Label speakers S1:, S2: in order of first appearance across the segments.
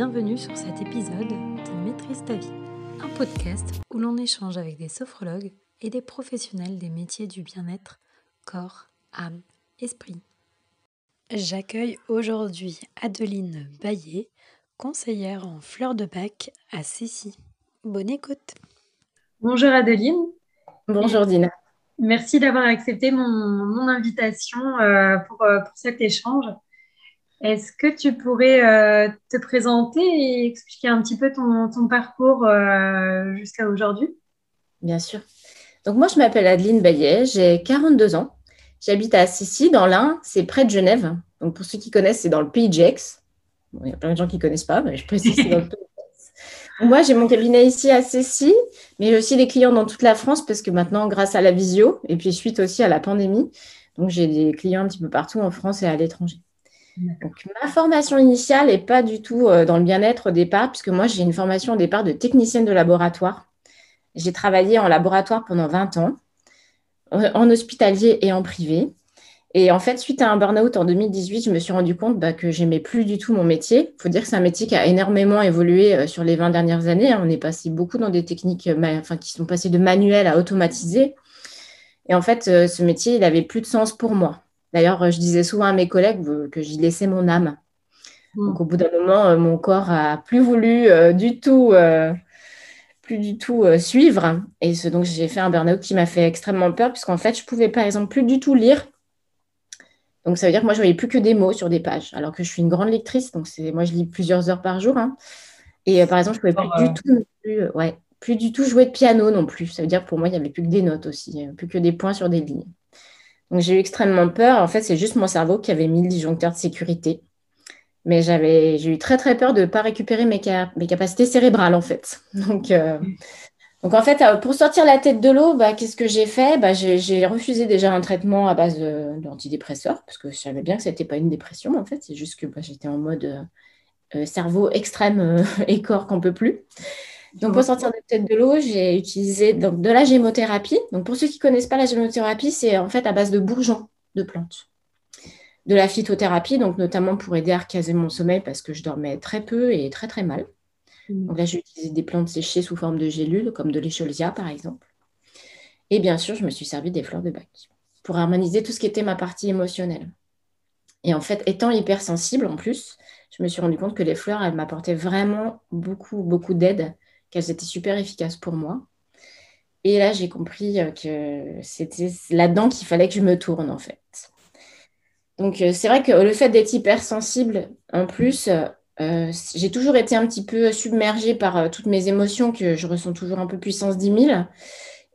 S1: bienvenue sur cet épisode de Maîtrise ta vie, un podcast où l'on échange avec des sophrologues et des professionnels des métiers du bien-être, corps, âme, esprit. J'accueille aujourd'hui Adeline Baillet, conseillère en fleurs de bac à Cécy. Bonne écoute.
S2: Bonjour Adeline.
S3: Bonjour Dina.
S2: Merci d'avoir accepté mon, invitation euh, pour, euh, pour, cet échange. Est-ce que tu pourrais euh, te présenter et expliquer un petit peu ton, parcours jusqu'à aujourd'hui?
S3: Bien sûr. Donc moi, je m'appelle Adeline Baillet, j'ai 42 ans. J'habite à Sissi, dans l'Ain, c'est près de Genève. Donc pour ceux qui connaissent, c'est dans le pays de Gex. il y a plein de gens qui ne connaissent pas, mais je précise c'est dans le pays moi, j'ai mon cabinet ici à Cécy, mais j'ai aussi des clients dans toute la France parce que maintenant, grâce à la visio et puis suite aussi à la pandémie, donc j'ai des clients un petit peu partout en France et à l'étranger. Donc, ma formation initiale n'est pas du tout euh, dans le bien-être au départ, puisque moi, j'ai une formation au départ de technicienne de laboratoire. J'ai travaillé en laboratoire pendant 20 ans, en hospitalier et en privé. Et en fait, suite à un burn-out en 2018, je me suis rendu compte bah, que j'aimais plus du tout mon métier. Il faut dire que c'est un métier qui a énormément évolué euh, sur les 20 dernières années. Hein. On est passé beaucoup dans des techniques euh, qui sont passées de manuel à automatisé. Et en fait, euh, ce métier, il avait plus de sens pour moi. D'ailleurs, je disais souvent à mes collègues que j'y laissais mon âme. Mmh. Donc, au bout d'un moment, mon corps a plus voulu du tout, plus du tout suivre. Et donc, j'ai fait un burn-out qui m'a fait extrêmement peur, puisqu'en fait, je pouvais, par exemple, plus du tout lire donc, ça veut dire que moi, je voyais plus que des mots sur des pages, alors que je suis une grande lectrice. Donc, moi, je lis plusieurs heures par jour. Hein. Et euh, par exemple, je ne pouvais plus, du tout, euh, ouais, plus du tout jouer de piano non plus. Ça veut dire que pour moi, il n'y avait plus que des notes aussi, euh, plus que des points sur des lignes. Donc, j'ai eu extrêmement peur. En fait, c'est juste mon cerveau qui avait mis le disjoncteur de sécurité. Mais j'avais, j'ai eu très, très peur de ne pas récupérer mes, mes, capacités cérébrales, en fait. Donc, donc en fait, euh, pour sortir la tête de l'eau, bah, qu'est-ce que j'ai fait? Bah, j'ai, refusé déjà un traitement à base d'antidépresseurs, parce que je savais bien que ce n'était pas une dépression, en fait. C'est juste que bah, j'étais en mode euh, euh, cerveau extrême et corps qu'on peut plus. Donc pour sortir de la tête de l'eau, j'ai utilisé donc, de la gémothérapie. Donc pour ceux qui ne connaissent pas la gémothérapie, c'est en fait à base de bourgeons de plantes. De la phytothérapie, donc notamment pour aider à recaser mon sommeil parce que je dormais très peu et très très mal. Mm. Donc là, j'ai utilisé des plantes séchées sous forme de gélules, comme de l'écholsia par exemple. Et bien sûr, je me suis servi des fleurs de bac pour harmoniser tout ce qui était ma partie émotionnelle. Et en fait, étant hypersensible en plus, je me suis rendu compte que les fleurs, elles m'apportaient vraiment beaucoup, beaucoup d'aide, qu'elles étaient super efficaces pour moi. Et là, j'ai compris euh, que c'était là-dedans qu'il fallait que je me tourne, en fait. Donc, euh, c'est vrai que le fait d'être hypersensible, en plus, euh, j'ai toujours été un petit peu submergée par toutes mes émotions que je ressens toujours un peu puissance 10 000.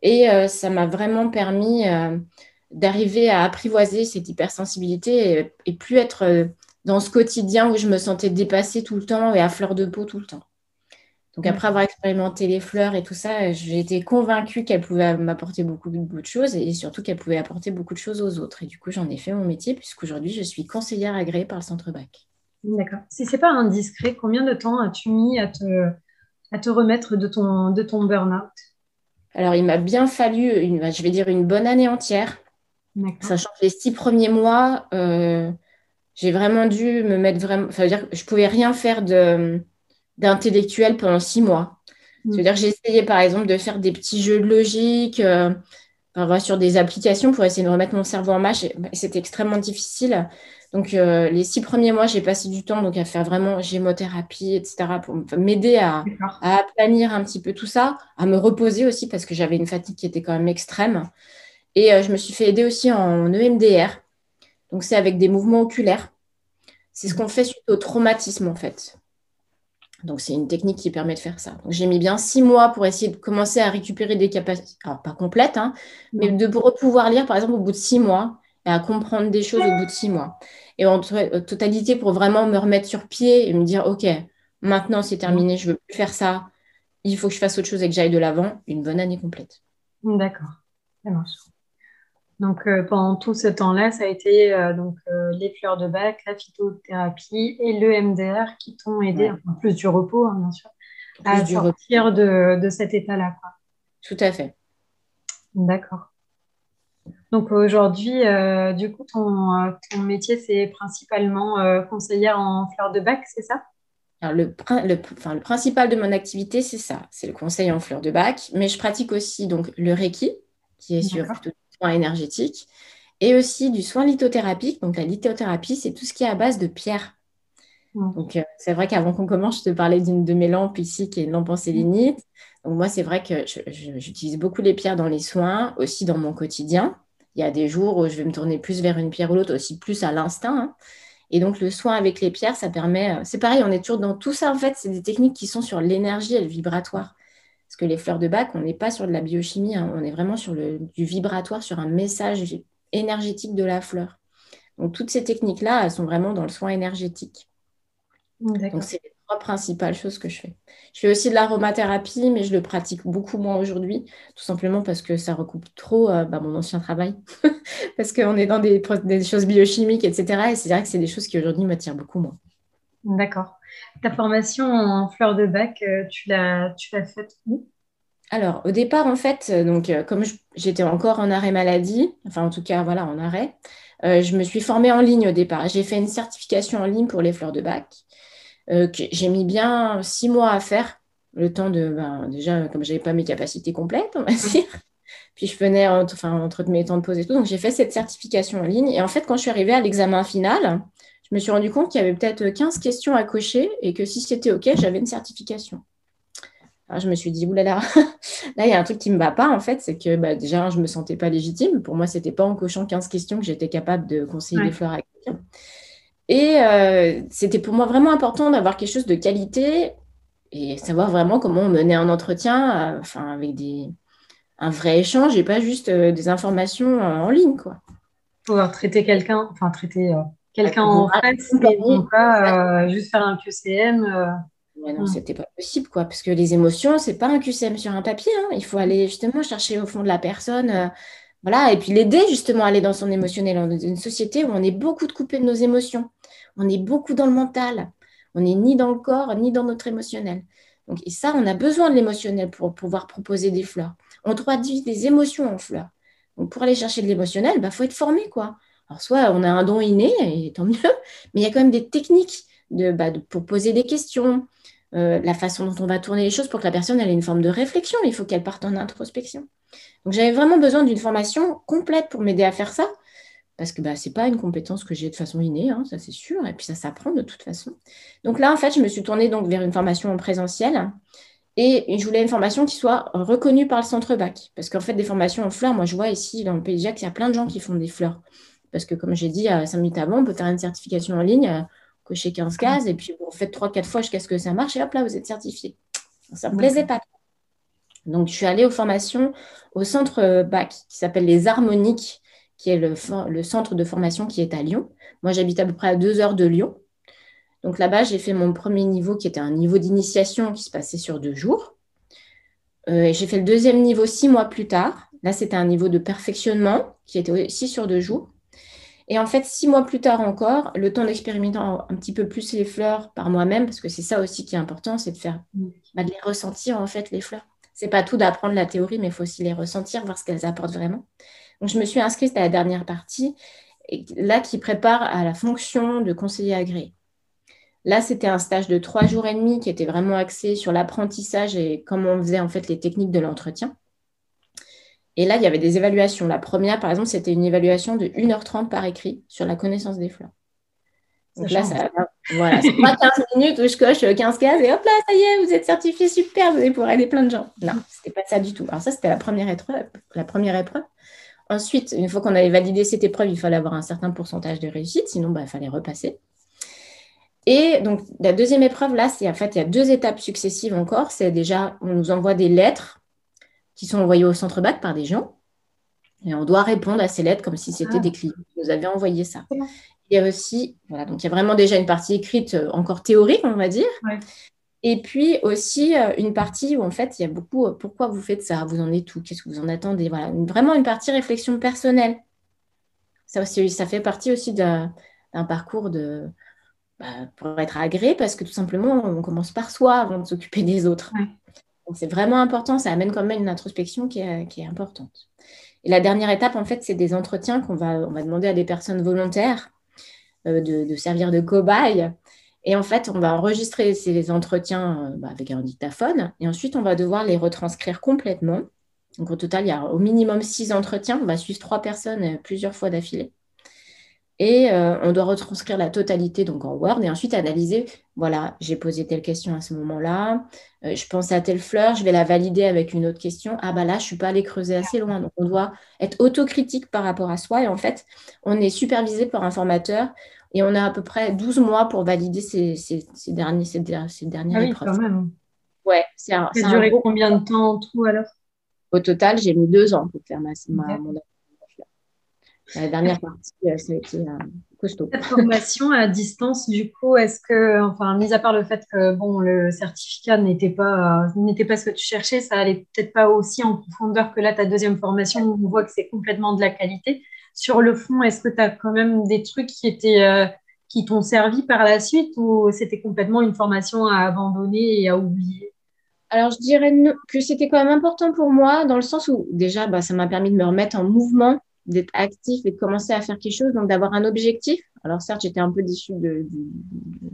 S3: Et ça m'a vraiment permis d'arriver à apprivoiser cette hypersensibilité et, plus être dans ce quotidien où je me sentais dépassée tout le temps et à fleur de peau tout le temps. Donc après avoir expérimenté les fleurs et tout ça, j'ai été convaincue qu'elles pouvaient m'apporter beaucoup, beaucoup de choses et surtout qu'elles pouvaient apporter beaucoup de choses aux autres. Et du coup, j'en ai fait mon métier puisqu'aujourd'hui, je suis conseillère agréée par le Centre BAC.
S2: D'accord. Si c'est pas indiscret, combien de temps as-tu mis à te, à te remettre de ton, de ton burn-out?
S3: Alors, il m'a bien fallu, une, je vais dire, une bonne année entière. Sachant que les six premiers mois, euh, j'ai vraiment dû me mettre vraiment. Ça veut dire que je pouvais rien faire d'intellectuel pendant six mois. Mm. dire que j'ai essayé, par exemple, de faire des petits jeux de logique euh, sur des applications pour essayer de remettre mon cerveau en marche. C'était extrêmement difficile. Donc, euh, les six premiers mois, j'ai passé du temps donc, à faire vraiment gémothérapie, etc., pour m'aider à, à, aplanir un petit peu tout ça, à me reposer aussi parce que j'avais une fatigue qui était quand même extrême. Et euh, je me suis fait aider aussi en EMDR. Donc, c'est avec des mouvements oculaires. C'est ce qu'on fait suite au traumatisme, en fait. Donc, c'est une technique qui permet de faire ça. Donc, j'ai mis bien six mois pour essayer de commencer à récupérer des capacités, alors pas complètes, hein, mais de pouvoir lire, par exemple, au bout de six mois et à comprendre des choses au bout de six mois et en euh, totalité pour vraiment me remettre sur pied et me dire, OK, maintenant c'est terminé, je ne veux plus faire ça, il faut que je fasse autre chose et que j'aille de l'avant, une bonne année complète.
S2: D'accord, ça marche. Donc euh, pendant tout ce temps-là, ça a été euh, donc, les fleurs de bac, la phytothérapie et le MDR qui t'ont aidé, en plus du repos, hein, bien sûr, à sortir de, de, cet état-là.
S3: Tout à fait.
S2: D'accord. Donc aujourd'hui, euh, du coup, ton, euh, ton métier, c'est principalement euh, conseillère en fleurs de bac, c'est ça?
S3: Le, le, principal de mon activité, c'est ça, c'est le conseil en fleurs de bac, mais je pratique aussi donc le Reiki, qui est sur du soin énergétique, et aussi du soin lithothérapique. Donc la lithothérapie, c'est tout ce qui est à base de pierre. Donc euh, c'est vrai qu'avant qu'on commence, je te parlais d'une de mes lampes ici, qui est une lampe en sélénite. Donc moi, c'est vrai que j'utilise beaucoup les pierres dans les soins, aussi dans mon quotidien. Il y a des jours où je vais me tourner plus vers une pierre ou l'autre, aussi plus à l'instinct. Hein. Et donc, le soin avec les pierres, ça permet. Euh, c'est pareil, on est toujours dans tout ça. En fait, c'est des techniques qui sont sur l'énergie et le vibratoire. Parce que les fleurs de bac, on n'est pas sur de la biochimie, hein. on est vraiment sur le, du vibratoire, sur un message énergétique de la fleur. Donc, toutes ces techniques-là, elles sont vraiment dans le soin énergétique. Donc, c'est trois principales choses que je fais. Je fais aussi de l'aromathérapie, mais je le pratique beaucoup moins aujourd'hui, tout simplement parce que ça recoupe trop euh, bah, mon ancien travail, parce qu'on est dans des, des, choses biochimiques, etc. Et c'est vrai que c'est des choses qui aujourd'hui m'attirent beaucoup moins.
S2: D'accord. Ta formation en fleurs de bac, euh, tu l'as faite où?
S3: Alors, au départ, en fait, euh, donc, comme j'étais encore en arrêt maladie, enfin, en tout cas, voilà, en arrêt, je me suis formée en ligne au départ. J'ai fait une certification en ligne pour les fleurs de bac. Euh, j'ai mis bien six mois à faire, le temps de, ben, déjà, comme je n'avais pas mes capacités complètes, on va dire. Puis je venais entre, enfin, entre mes temps de pause et tout. Donc j'ai fait cette certification en ligne. Et en fait, quand je suis arrivée à l'examen final, je me suis rendu compte qu'il y avait peut-être 15 questions à cocher et que si c'était OK, j'avais une certification. Alors, je me suis dit, oulala, là, il y a un truc qui ne me va pas, en fait, c'est que bah, déjà, je ne me sentais pas légitime. Pour moi, ce n'était pas en cochant 15 questions que j'étais capable de conseiller des fleurs à quelqu'un. Et euh, c'était pour moi vraiment important d'avoir quelque chose de qualité et savoir vraiment comment on menait un entretien, euh, enfin avec des, un vrai échange et pas juste euh, des informations en ligne, quoi.
S2: Pouvoir traiter quelqu'un, enfin traiter quelqu'un en face, pas juste faire un QCM.
S3: Ouais, non, c'était pas possible, quoi, parce que les émotions, c'est pas un QCM sur un papier. Hein. Il faut aller justement chercher au fond de la personne. voilà, et puis l'aider justement à aller dans son émotionnel. Dans une société où on est beaucoup de coupés de nos émotions on est beaucoup dans le mental. On n'est ni dans le corps, ni dans notre émotionnel. Donc, et ça, on a besoin de l'émotionnel pour pouvoir proposer des fleurs. On traduit des émotions en fleurs. Donc, pour aller chercher de l'émotionnel, il bah, faut être formé, quoi. Alors, soit on a un don inné, et tant mieux, mais il y a quand même des techniques bah, pour poser des questions, euh, la façon dont on va tourner les choses pour que la personne ait une forme de réflexion. Il faut qu'elle parte en introspection. Donc, j'avais vraiment besoin d'une formation complète pour m'aider à faire ça parce que bah, ce n'est pas une compétence que j'ai de façon innée, hein, ça c'est sûr, et puis ça s'apprend de toute façon. Donc là, en fait, je me suis tournée donc vers une formation en présentiel, et je voulais une formation qui soit reconnue par le centre bac, parce qu'en fait, des formations en fleurs, moi je vois ici dans le Pays de Jacques, il y a plein de gens qui font des fleurs, parce que comme j'ai dit à 5 minutes avant, on peut faire une certification en ligne, euh, cocher 15 cases, et puis vous faites 3-4 fois jusqu'à ce que ça marche, et hop là, vous êtes certifié. Ça ne me plaisait pas. Donc, je suis allée aux formations au centre bac qui s'appelle les harmoniques qui est le, centre de formation qui est à Lyon. Moi, j'habite à peu près à deux heures de Lyon. Donc là-bas, j'ai fait mon premier niveau qui était un niveau d'initiation qui se passait sur deux jours. Euh, j'ai fait le deuxième niveau six mois plus tard. Là, c'était un niveau de perfectionnement qui était aussi sur deux jours. Et en fait, six mois plus tard encore, le temps d'expérimenter un petit peu plus les fleurs par moi-même, parce que c'est ça aussi qui est important, c'est de faire, bah, de les ressentir en fait les fleurs. C'est pas tout d'apprendre la théorie, mais il faut aussi les ressentir, voir ce qu'elles apportent vraiment. Donc, je me suis inscrite à la dernière partie, et là qui prépare à la fonction de conseiller agréé. Là, c'était un stage de trois jours et demi qui était vraiment axé sur l'apprentissage et comment on faisait en fait les techniques de l'entretien. Et là, il y avait des évaluations. La première, par exemple, c'était une évaluation de 1h30 par écrit sur la connaissance des fleurs. Donc là, ça, voilà, c'est pas 15 minutes où je coche 15 cases et hop là, ça y est, vous êtes certifié, super, vous allez pouvoir aider plein de gens. Non, c'était pas ça du tout. Alors ça, c'était la première épreuve. La première épreuve. Ensuite, une fois qu'on avait validé cette épreuve, il fallait avoir un certain pourcentage de réussite, sinon bah, il fallait repasser. Et donc, la deuxième épreuve, là, c'est en fait, il y a deux étapes successives encore. C'est déjà, on nous envoie des lettres qui sont envoyées au centre bac par des gens. Et on doit répondre à ces lettres comme si c'était ah. des clients qui nous avaient envoyé ça. Il y a aussi, voilà, donc il y a vraiment déjà une partie écrite euh, encore théorique, on va dire. Et puis aussi euh, une partie où en fait il y a beaucoup euh, pourquoi vous faites ça, vous en êtes où, qu'est-ce que vous en attendez, voilà, vraiment une partie réflexion personnelle. Ça aussi, ça fait partie aussi d'un parcours de bah, pour être agréé parce que tout simplement on commence par soi avant de s'occuper des autres. C'est vraiment important, ça amène quand même une introspection qui est, importante. Et la dernière étape en fait c'est des entretiens qu'on va on va demander à des personnes volontaires euh, de, servir de cobayes Et en fait, on va enregistrer ces entretiens euh, bah, avec un dictaphone et ensuite, on va devoir les retranscrire complètement. Donc, au total, il y a au minimum six entretiens. On va suivre trois personnes euh, plusieurs fois d'affilée. Et euh, on doit retranscrire la totalité donc en Word et ensuite analyser. Voilà, j'ai posé telle question à ce moment-là. je pense à telle fleur, je vais la valider avec une autre question. Ah bah là, je ne suis pas allée creuser assez loin. Donc on doit être autocritique par rapport à soi. Et en fait, on est supervisé par un formateur et on a à peu près 12 mois pour valider ces, derniers, ces, dernières
S2: ah oui, Quand même.
S3: Ouais, c'est
S2: Ça a duré combien de temps en tout alors?
S3: Au total, j'ai mis deux ans pour faire ma, mon La dernière partie, euh, ça a été euh, costaud.
S2: Cette formation à distance, du coup, est-ce que, enfin, mis à part le fait que bon, le certificat n'était pas, n'était pas ce que tu cherchais, ça allait peut-être pas aussi en profondeur que là, ta deuxième formation, où on voit que c'est complètement de la qualité. Sur le fond, est-ce que tu as quand même des trucs qui étaient euh, qui t'ont servi par la suite ou c'était complètement une formation à abandonner et à oublier?
S3: Alors, je dirais que c'était quand même important pour moi dans le sens où déjà, bah, ça m'a permis de me remettre en mouvement, d'être actif et de commencer à faire quelque chose, donc d'avoir un objectif. Alors certes, j'étais un peu déçue de,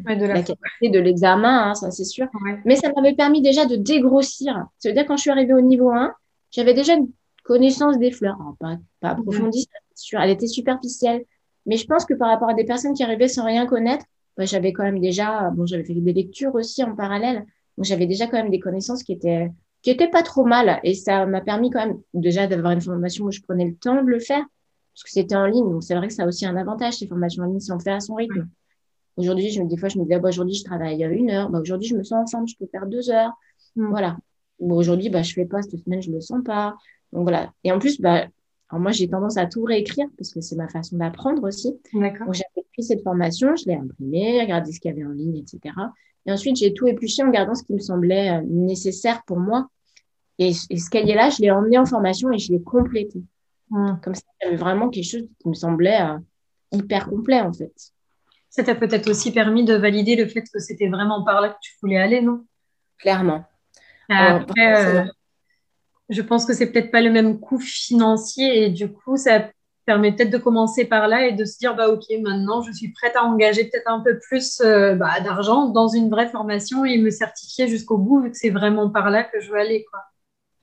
S3: la, qualité de l'examen, hein, ça c'est sûr, mais ça m'avait permis déjà de dégrossir. C'est-à-dire quand je suis arrivée au niveau 1, j'avais déjà une connaissance des fleurs, pas, pas approfondie, elle était superficielle. Mais je pense que par rapport à des personnes qui arrivaient sans rien connaître, bah, j'avais quand même déjà, bon, j'avais fait des lectures aussi en parallèle, donc j'avais déjà quand même des connaissances qui étaient, qui étaient pas trop mal. Et ça m'a permis quand même déjà d'avoir une formation où je prenais le temps de le faire, parce que c'était en ligne. Donc c'est vrai que ça a aussi un avantage, ces formations en ligne, si on fait à son rythme. Aujourd'hui, je, des fois, je me disais, ah, bah, aujourd'hui, je travaille une heure. Bah, aujourd'hui, je me sens ensemble, je peux faire deux heures. Voilà. aujourd'hui, bah, je fais pas, cette semaine, je le sens pas. Donc voilà. Et en plus, bah, alors moi, j'ai tendance à tout réécrire parce que c'est ma façon d'apprendre aussi. Donc, j'ai pris cette formation, je l'ai imprimée, regardé ce qu'il y avait en ligne, etc. Et ensuite, j'ai tout épluché en gardant ce qui me semblait euh, nécessaire pour moi. Et, ce cahier-là, je l'ai emmené en formation et je l'ai complété. Hum. Comme ça, j'avais vraiment quelque chose qui me semblait euh, hyper complet, en fait.
S2: Ça t'a peut-être aussi permis de valider le fait que c'était vraiment par là que tu voulais aller, non?
S3: Clairement.
S2: Après, je pense que c'est peut-être pas le même coût financier et du coup, ça permet peut-être de commencer par là et de se dire bah ok maintenant je suis prête à engager peut-être un peu plus euh, bah, d'argent dans une vraie formation et me certifier jusqu'au bout vu que c'est vraiment par là que je veux aller quoi.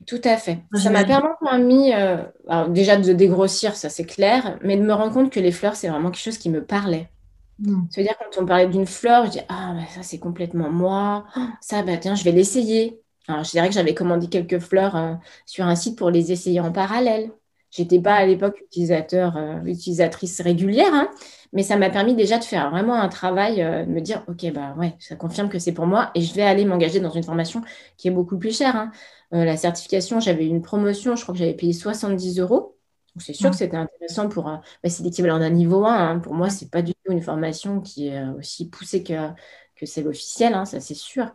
S3: Tout à fait. Ça m'a permis euh, déjà de dégrossir, ça c'est clair, mais de me rendre compte que les fleurs c'est vraiment quelque chose qui me parlait. Hmm. cest à dire quand on parlait d'une fleur, je dis ah bah, ça c'est complètement moi, ça bah tiens je vais l'essayer. Alors, je dirais que j'avais commandé quelques fleurs euh, sur un site pour les essayer en parallèle. J'étais pas à l'époque utilisateur, euh, utilisatrice régulière, hein, mais ça m'a permis déjà de faire vraiment un travail, euh, de me dire, OK, bah ouais, ça confirme que c'est pour moi et je vais aller m'engager dans une formation qui est beaucoup plus chère. Hein. la certification, j'avais une promotion, je crois que j'avais payé 70 euros. Donc, c'est sûr que c'était intéressant pour. Bah, c'est l'équivalent d'un niveau 1. Hein. Pour moi, c'est pas du tout une formation qui est aussi poussée que, que c'est l'officiel, hein, ça c'est sûr.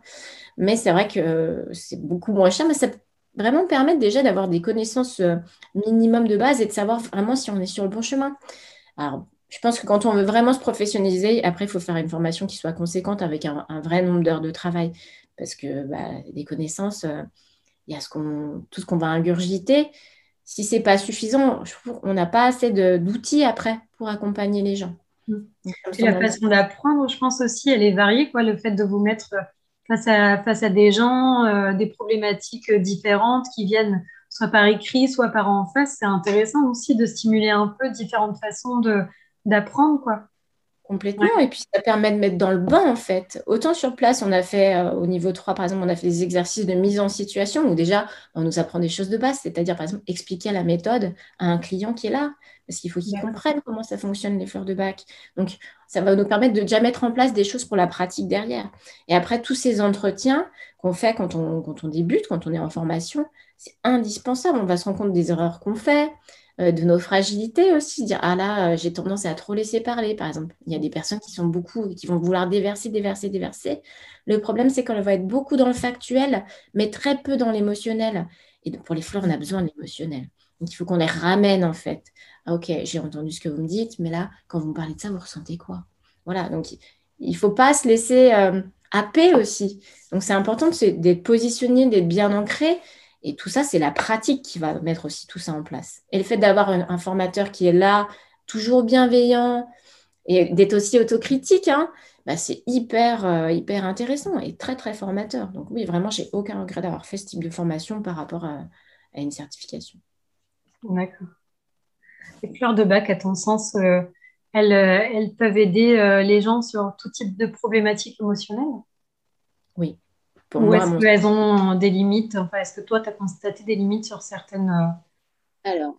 S3: Mais c'est vrai que c'est beaucoup moins cher, mais ça vraiment permettre déjà d'avoir des connaissances euh, minimum de base et de savoir vraiment si on est sur le bon chemin. Alors, je pense que quand on veut vraiment se professionnaliser, après, il faut faire une formation qui soit conséquente avec un, vrai nombre d'heures de travail. Parce que bah, des connaissances, euh, il y a ce qu'on, tout ce qu'on va ingurgiter. Si ce n'est pas suffisant, on n'a pas assez d'outils après pour accompagner les gens.
S2: Et la façon d'apprendre, je pense aussi, elle est variée. Quoi, le fait de vous mettre face à, face à des gens, euh, des problématiques différentes qui viennent soit par écrit, soit par en face, c'est intéressant aussi de stimuler un peu différentes façons d'apprendre. quoi.
S3: Complètement. Et puis, ça permet de mettre dans le bain, en fait. Autant sur place, on a fait, euh, au niveau 3, par exemple, on a fait des exercices de mise en situation où déjà, on nous apprend des choses de base, c'est-à-dire, par exemple, expliquer la méthode à un client qui est là, parce qu'il faut qu'il comprenne comment ça fonctionne, les fleurs de bac. Donc, ça va nous permettre de déjà mettre en place des choses pour la pratique derrière. Et après, tous ces entretiens qu'on fait quand on, quand on débute, quand on est en formation, c'est indispensable. On va se rendre compte des erreurs qu'on fait, euh, de nos fragilités aussi, dire ah là euh, j'ai tendance à trop laisser parler par exemple. Il y a des personnes qui sont beaucoup qui vont vouloir déverser, déverser, déverser. Le problème c'est qu'on va être beaucoup dans le factuel, mais très peu dans l'émotionnel. Et pour les fleurs, on a besoin de l'émotionnel. Donc il faut qu'on les ramène en fait. Ah, ok, j'ai entendu ce que vous me dites, mais là quand vous me parlez de ça, vous ressentez quoi? Voilà, donc il ne faut pas se laisser euh, happer aussi. Donc c'est important d'être positionné, d'être bien ancré et tout ça, c'est la pratique qui va mettre aussi tout ça en place. Et le fait d'avoir un, formateur qui est là, toujours bienveillant, et d'être aussi autocritique, hein, bah, c'est hyper, euh, hyper intéressant et très, très formateur. Donc oui, vraiment, j'ai aucun regret d'avoir fait ce type de formation par rapport à, une certification.
S2: D'accord. Les fleurs de bac, à ton sens, euh, elles, euh, elles, peuvent aider les gens sur tout type de problématiques émotionnelles?
S3: Oui.
S2: Ou est-ce qu'elles ont des limites? Enfin, Est-ce que toi, tu as constaté des limites sur certaines
S3: alors,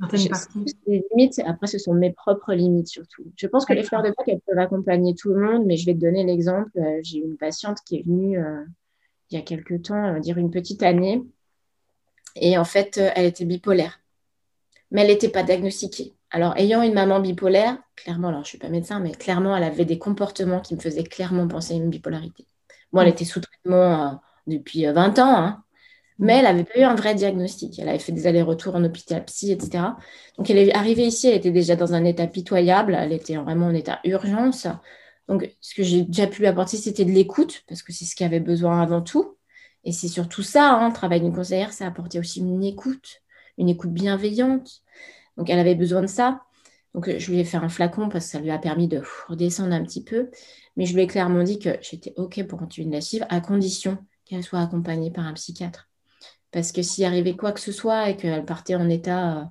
S3: les limites, après, ce sont mes propres limites surtout. Je pense que les fleurs de bac, elles peuvent accompagner tout le monde, mais je vais te donner l'exemple. Euh, j'ai une patiente qui est venue euh, il y a quelques temps, on va dire une petite année, et en fait, euh, elle était bipolaire, mais elle n'était pas diagnostiquée. Alors, ayant une maman bipolaire, clairement, alors je ne suis pas médecin, mais clairement, elle avait des comportements qui me faisaient clairement penser à une bipolarité. Moi, elle mm. était sous traitement depuis 20 ans, hein, mais elle n'avait pas eu un vrai diagnostic. Elle avait fait des allers-retours en hôpital psy, etc. Donc, elle est arrivée ici, elle était déjà dans un état pitoyable, elle était vraiment en état urgence. Donc, ce que j'ai déjà pu lui apporter, c'était de l'écoute, parce que c'est ce qu'elle avait besoin avant tout. Et c'est surtout ça, hein, le travail d'une conseillère, c'est apporter aussi une écoute, une écoute bienveillante. Donc, elle avait besoin de ça. Donc, je lui ai fait un flacon parce que ça lui a permis de redescendre un petit peu. Mais je lui ai clairement dit que j'étais OK pour continuer de la suivre, à condition qu'elle soit accompagnée par un psychiatre. Parce que s'il arrivait quoi que ce soit et qu'elle partait en état euh,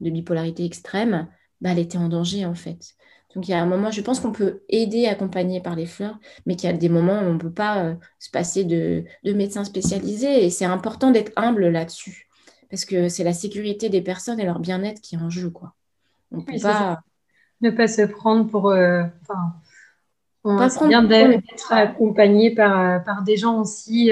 S3: de bipolarité extrême, bah, elle était en danger en fait. Donc il y a un moment, je pense qu'on peut aider, accompagner par les fleurs, mais qu'il y a des moments où on ne peut pas euh, se passer de, médecins spécialisés. Et c'est important d'être humble là-dessus. Parce que c'est la sécurité des personnes et leur bien-être qui est en jeu. Quoi.
S2: On peut pas... Ne pas se prendre pour... Euh, on bien d'être accompagné par, par des gens aussi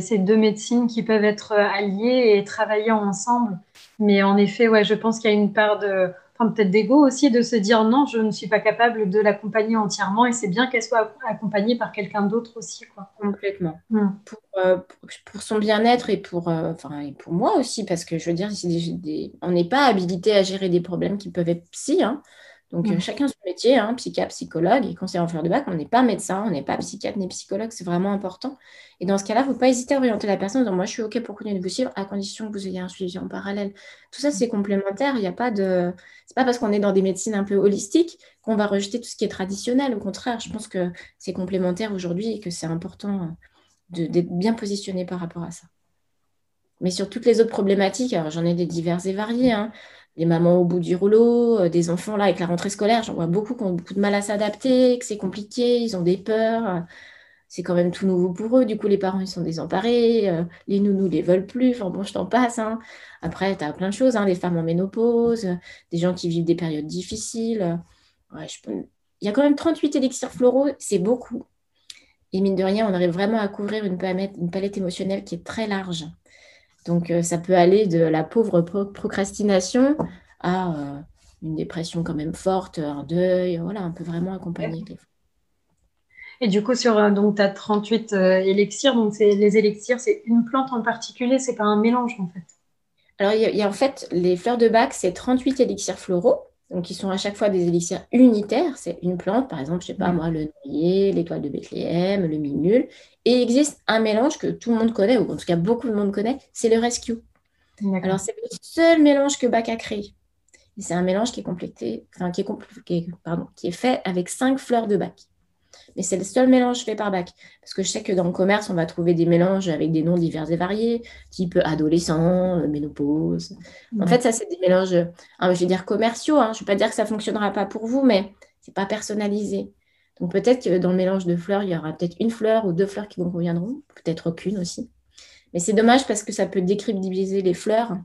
S2: c'est deux médecines qui peuvent être euh, alliées et travailler ensemble. Mais en effet, ouais, je pense qu'il y a une part de, enfin, peut-être d'ego aussi, de se dire non, je ne suis pas capable de l'accompagner entièrement et c'est bien qu'elle soit accompagnée par quelqu'un d'autre aussi. Quoi.
S3: Complètement. Hmm. Euh, pour, pour, son bien-être et pour, euh, enfin, et pour moi aussi, parce que je veux dire, on n'est pas habilité à gérer des problèmes qui peuvent être psy. Hein. Donc, euh, mm. chacun son métier, hein, psychiatre, psychologue, et conseiller en fleur de bac, on n'est pas médecin, on n'est pas psychiatre ni psychologue, c'est vraiment important. Et dans ce cas-là, il ne faut pas hésiter à orienter la personne en disant Moi, je suis OK pour continuer de vous suivre, à condition que vous ayez un suivi en parallèle. Tout ça, c'est complémentaire. Il n'y a pas de. C'est pas parce qu'on est dans des médecines un peu holistiques qu'on va rejeter tout ce qui est traditionnel. Au contraire, je pense que c'est complémentaire aujourd'hui et que c'est important d'être bien positionné par rapport à ça. Mais sur toutes les autres problématiques, alors j'en ai des diverses et variées. Hein les mamans au bout du rouleau, euh, des enfants là avec la rentrée scolaire, j'en vois beaucoup qui ont beaucoup de mal à s'adapter, que c'est compliqué, ils ont des peurs. C'est quand même tout nouveau pour eux. Du coup, les parents, ils sont désemparés. Euh, les nounous les veulent plus. Enfin, bon, je t'en passe. Hein. Après, tu as plein de choses. Hein, des femmes en ménopause, des gens qui vivent des périodes difficiles. Il y a quand même 38 élixirs floraux. C'est beaucoup. Et mine de rien, on arrive vraiment à couvrir une palette émotionnelle qui est très large. Donc, euh, ça peut aller de la pauvre procrastination à euh, une dépression quand même forte, un deuil. Voilà, on peut vraiment accompagner les
S2: Et du coup, sur euh, donc, tu as 38 élixirs. Donc, les élixirs, c'est une plante en particulier, c'est pas un mélange en fait?
S3: Alors, il y, a en fait les fleurs de bac, c'est 38 élixirs floraux donc qui sont à chaque fois des élixirs unitaires. C'est une plante, par exemple, je sais pas moi, le noyer, l'étoile de Bethléem, le minule. Et il existe un mélange que tout le monde connaît, ou en tout cas beaucoup de monde connaît, c'est le rescue. Alors c'est le seul mélange que Bach a créé. c'est un mélange qui est complété, enfin qui est, pardon, qui est fait avec cinq fleurs de bac mais c'est le seul mélange fait par Bac. Parce que je sais que dans le commerce, on va trouver des mélanges avec des noms divers et variés, type adolescent, euh, ménopause. En fait, ça, c'est des mélanges, hein, je vais dire commerciaux. Hein. Je ne vais pas dire que ça ne fonctionnera pas pour vous, mais ce n'est pas personnalisé. Donc peut-être que dans le mélange de fleurs, il y aura peut-être une fleur ou deux fleurs qui vous conviendront, peut-être aucune aussi. Mais c'est dommage parce que ça peut décryptibiliser les fleurs.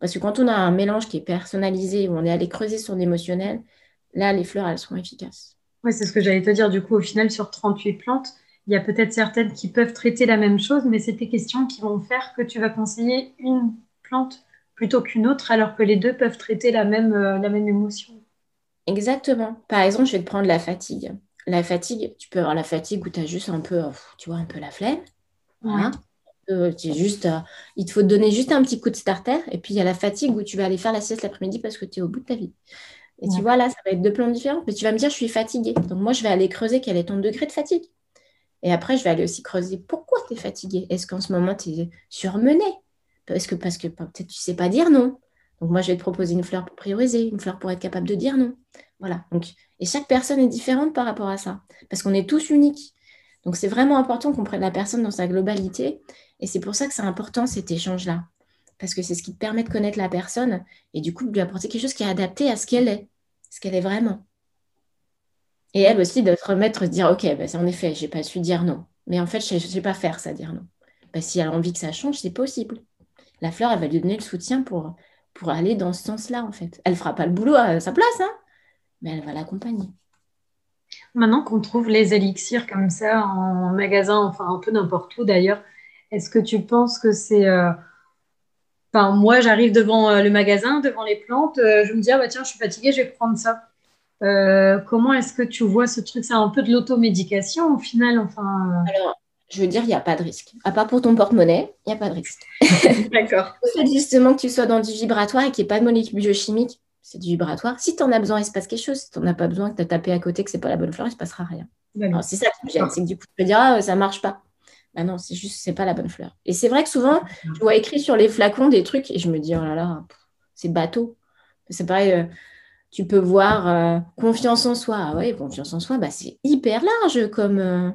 S3: Parce que quand on a un mélange qui est personnalisé, où on est allé creuser son émotionnel, là, les fleurs, elles seront efficaces.
S2: Oui, c'est ce que j'allais te dire. Du coup, au final, sur 38 plantes, il y a peut-être certaines qui peuvent traiter la même chose, mais c'est tes questions qui vont faire que tu vas conseiller une plante plutôt qu'une autre, alors que les deux peuvent traiter la même, euh, la même émotion.
S3: Exactement. Par exemple, je vais te prendre la fatigue. La fatigue, tu peux avoir la fatigue où tu as juste un peu, tu vois, un peu la flemme. Euh, juste, euh, il te faut te donner juste un petit coup de starter. Et puis, il y a la fatigue où tu vas aller faire la sieste l'après-midi parce que tu es au bout de ta vie. Et tu vois, là, ça va être deux plans différents. Mais tu vas me dire, je suis fatiguée. Donc, moi, je vais aller creuser quel est ton degré de fatigue. Et après, je vais aller aussi creuser pourquoi tu es fatiguée. Est-ce qu'en ce moment, tu es surmenée? Est-ce que parce que peut-être tu ne sais pas dire non Donc moi, je vais te proposer une fleur pour prioriser, une fleur pour être capable de dire non. Voilà. Donc, et chaque personne est différente par rapport à ça, parce qu'on est tous uniques. Donc c'est vraiment important qu'on prenne la personne dans sa globalité. Et c'est pour ça que c'est important cet échange-là. Parce que c'est ce qui te permet de connaître la personne et du coup de lui apporter quelque chose qui est adapté à ce qu'elle est, ce qu'elle est vraiment. Et elle aussi de se remettre, de dire, OK, bah, en effet, je n'ai pas su dire non. Mais en fait, je ne sais pas faire ça, dire non. Bah, si elle a envie que ça change, c'est possible. La fleur, elle va lui donner le soutien pour, pour aller dans ce sens-là, en fait. Elle ne fera pas le boulot à sa place, hein, mais elle va l'accompagner.
S2: Maintenant qu'on trouve les élixirs comme ça en magasin, enfin un peu n'importe où d'ailleurs, est-ce que tu penses que c'est... Euh, enfin, moi, j'arrive devant euh, le magasin, devant les plantes, euh, je me dis, ah bah tiens, je suis fatiguée, je vais prendre ça. comment est-ce que tu vois ce truc? C'est un peu de l'automédication au final enfin...
S3: Alors, je veux dire, il n'y a pas de risque. À part pour ton porte-monnaie, il n'y a pas de risque.
S2: D'accord.
S3: Le fait justement que tu sois dans du vibratoire et qu'il n'y ait pas de molécules biochimiques, c'est du vibratoire. Si tu en as besoin, il se passe quelque chose. Si tu n'en as pas besoin, que tu as tapé à côté, que ce n'est pas la bonne fleur, il ne se passera rien. C'est ça qui me gêne, c'est que du coup, tu peux dire, ah, ça ne marche pas. Bah non, c'est juste, c'est pas la bonne fleur. Et c'est vrai que souvent, je vois écrit sur les flacons des trucs et je me dis, oh là là, c'est bateau. C'est pareil, euh, tu peux voir euh, confiance en soi. Ah ouais, confiance en soi, bah, c'est hyper large comme. Euh,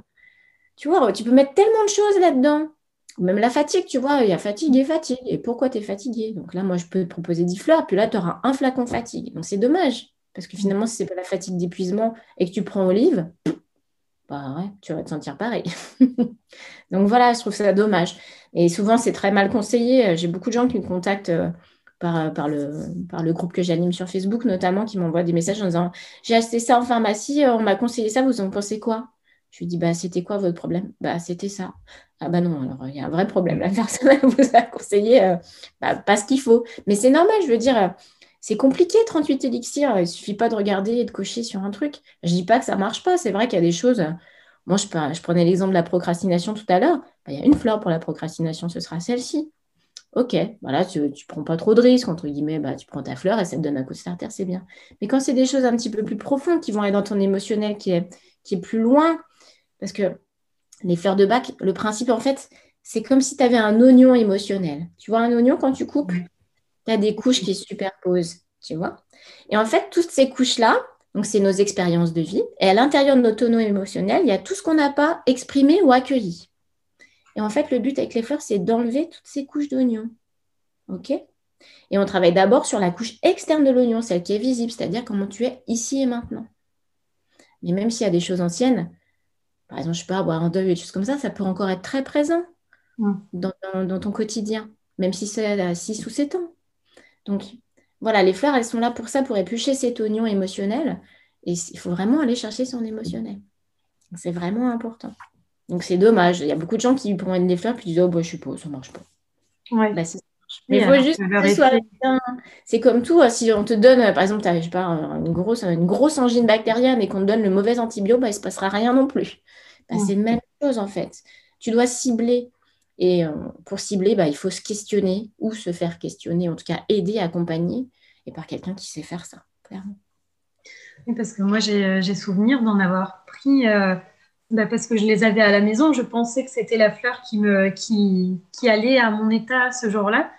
S3: tu vois, tu peux mettre tellement de choses là-dedans. Même la fatigue, tu vois, il y a fatigue et fatigue. Et pourquoi tu es fatigué? Donc là, moi, je peux te proposer 10 fleurs, puis là, tu auras un flacon fatigue. Donc c'est dommage. Parce que finalement, si ce n'est pas la fatigue d'épuisement et que tu prends olive, bah ouais, tu vas te sentir pareil. Donc voilà, je trouve ça dommage. Et souvent, c'est très mal conseillé. J'ai beaucoup de gens qui me contactent euh, par, euh, par, le, par le groupe que j'anime sur Facebook, notamment, qui m'envoient des messages en disant J'ai acheté ça en pharmacie, on m'a conseillé ça, vous en pensez quoi? Je lui dis bah, C'était quoi votre problème Bah, c'était ça. Ah bah non, alors il y a un vrai problème. La personne vous a conseillé euh, bah, pas ce qu'il faut. Mais c'est normal, je veux dire, euh, c'est compliqué 38 élixirs. Il suffit pas de regarder et de cocher sur un truc. Je dis pas que ça marche pas. C'est vrai qu'il y a des choses. Moi, je, je prenais l'exemple de la procrastination tout à l'heure. Bah, il y a une fleur pour la procrastination, ce sera celle-ci. Ok, voilà, tu ne prends pas trop de risques, entre guillemets, bah, tu prends ta fleur et ça te donne un coup de starter, c'est bien. Mais quand c'est des choses un petit peu plus profondes qui vont aller dans ton émotionnel, qui est, qui est plus loin, parce que les fleurs de bac, le principe, en fait, c'est comme si tu avais un oignon émotionnel. Tu vois, un oignon, quand tu coupes, tu as des couches qui se superposent, tu vois. Et en fait, toutes ces couches-là, donc c'est nos expériences de vie, et à l'intérieur de notre oignon émotionnel, il y a tout ce qu'on n'a pas exprimé ou accueilli. Et en fait, le but avec les fleurs, c'est d'enlever toutes ces couches d'oignon. OK? Et on travaille d'abord sur la couche externe de l'oignon, celle qui est visible, c'est-à-dire comment tu es ici et maintenant. Mais même s'il y a des choses anciennes, par exemple, je peux avoir un deuil et des choses comme ça, ça peut encore être très présent dans, ton quotidien, même si c'est à 6 ou 7 ans. Donc, voilà, les fleurs, elles sont là pour ça, pour éplucher cet oignon émotionnel. Et il faut vraiment aller chercher son émotionnel. C'est vraiment important. Donc, c'est dommage. Il y a beaucoup de gens qui prennent des fleurs puis disent Oh, bah, je sais pas, ça marche pas.
S2: Ouais.
S3: Bah, mais il faut juste C'est comme tout, hein. si on te donne, par exemple, tu je pas, une, grosse, une grosse angine bactérienne et qu'on te donne le mauvais antibiotique, bah, il ne se passera rien non plus. Bah, c'est la même chose en fait. Tu dois cibler. Et euh, pour cibler, bah, il faut se questionner ou se faire questionner, en tout cas aider, accompagner, et par quelqu'un qui sait faire ça, clairement.
S2: Oui, parce que moi, j'ai euh, souvenir d'en avoir pris, euh, parce que je les avais à la maison. Je pensais que c'était la fleur qui, me, qui, qui allait à mon état ce jour-là.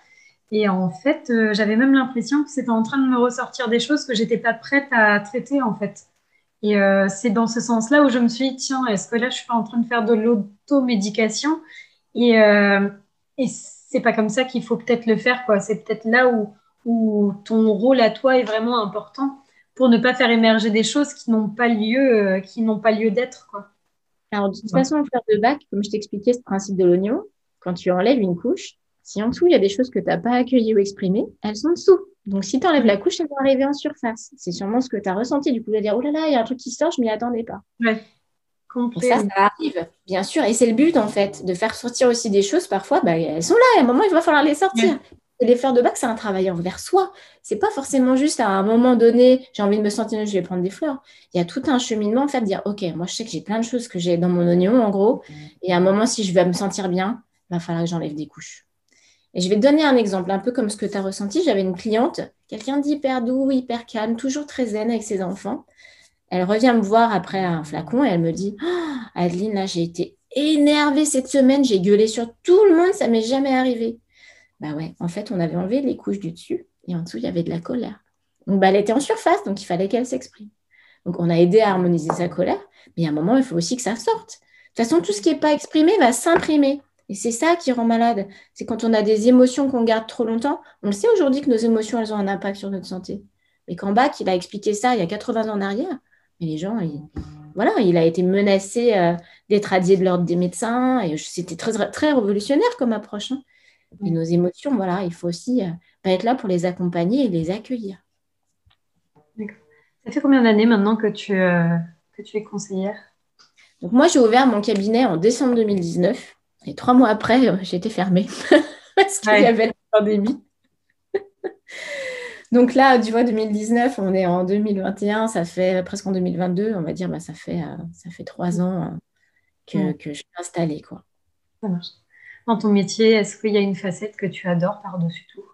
S2: Et en fait, j'avais même l'impression que c'était en train de me ressortir des choses que j'étais pas prête à traiter, en fait. Et c'est dans ce sens-là où je me suis dit, tiens, est-ce que là, je suis pas en train de faire de l'automédication? Et, euh, et c'est pas comme ça qu'il faut peut-être le faire, quoi. C'est peut-être là où, où ton rôle à toi est vraiment important pour ne pas faire émerger des choses qui n'ont pas lieu, euh, qui n'ont pas lieu d'être, quoi.
S3: Alors, de toute façon, en fleur de bac, comme je t'expliquais ce principe de l'oignon, quand tu enlèves une couche, si en dessous, il y a des choses que tu n'as pas accueillies ou exprimées, elles sont dessous. Donc, si tu enlèves la couche, elles vont arriver en surface. C'est sûrement ce que tu as ressenti. Du coup, de dire, oh là là, il y a un truc qui sort, je m'y attendais pas.
S2: Ouais.
S3: Ça, ça arrive, bien sûr. Et c'est le but, en fait, de faire sortir aussi des choses. Parfois, bah, elles sont là. À un moment, il va falloir les sortir. Et les fleurs de bac, c'est un travail envers soi. C'est pas forcément juste à un moment donné, j'ai envie de me sentir, je vais prendre des fleurs. Il y a tout un cheminement, en fait, de dire, OK, moi, je sais que j'ai plein de choses que j'ai dans mon oignon, en gros. Et à un moment, si je veux me sentir bien, il va falloir que j'enlève des couches. Et je vais te donner un exemple, un peu comme ce que tu as ressenti. J'avais une cliente, quelqu'un d'hyper doux, hyper calme, toujours très zen avec ses enfants. Elle revient me voir après un flacon et elle me dit oh, Adeline, là, j'ai été énervée cette semaine, j'ai gueulé sur tout le monde, ça m'est jamais arrivé. Bah ouais, en fait, on avait enlevé les couches du dessus et en dessous, il y avait de la colère. Donc, bah, elle était en surface, donc il fallait qu'elle s'exprime. Donc, on a aidé à harmoniser sa colère, mais à un moment, il faut aussi que ça sorte. De toute façon, tout ce qui n'est pas exprimé va s'imprimer. Et c'est ça qui rend malade. C'est quand on a des émotions qu'on garde trop longtemps. On le sait aujourd'hui que nos émotions, elles ont un impact sur notre santé. Mais quand Bach, il a expliqué ça il y a 80 ans en arrière, mais les gens, voilà, il a été menacé euh, d'être radié de l'ordre des médecins. Et c'était très, très révolutionnaire comme approche. Hein. Et nos émotions, voilà, il faut aussi euh, être là pour les accompagner et les accueillir.
S2: Ça fait combien d'années maintenant que tu, euh, que tu es conseillère?
S3: Donc moi, j'ai ouvert mon cabinet en décembre 2019. Et trois mois après, été fermée parce qu'il y avait la pandémie. Donc là, tu vois, 2019, on est en 2021, ça fait presque en 2022, on va dire, bah, ça, fait, ça fait trois ans que, que je suis installée. Quoi.
S2: Ça marche dans ton métier Est-ce qu'il y a une facette que tu adores par-dessus tout?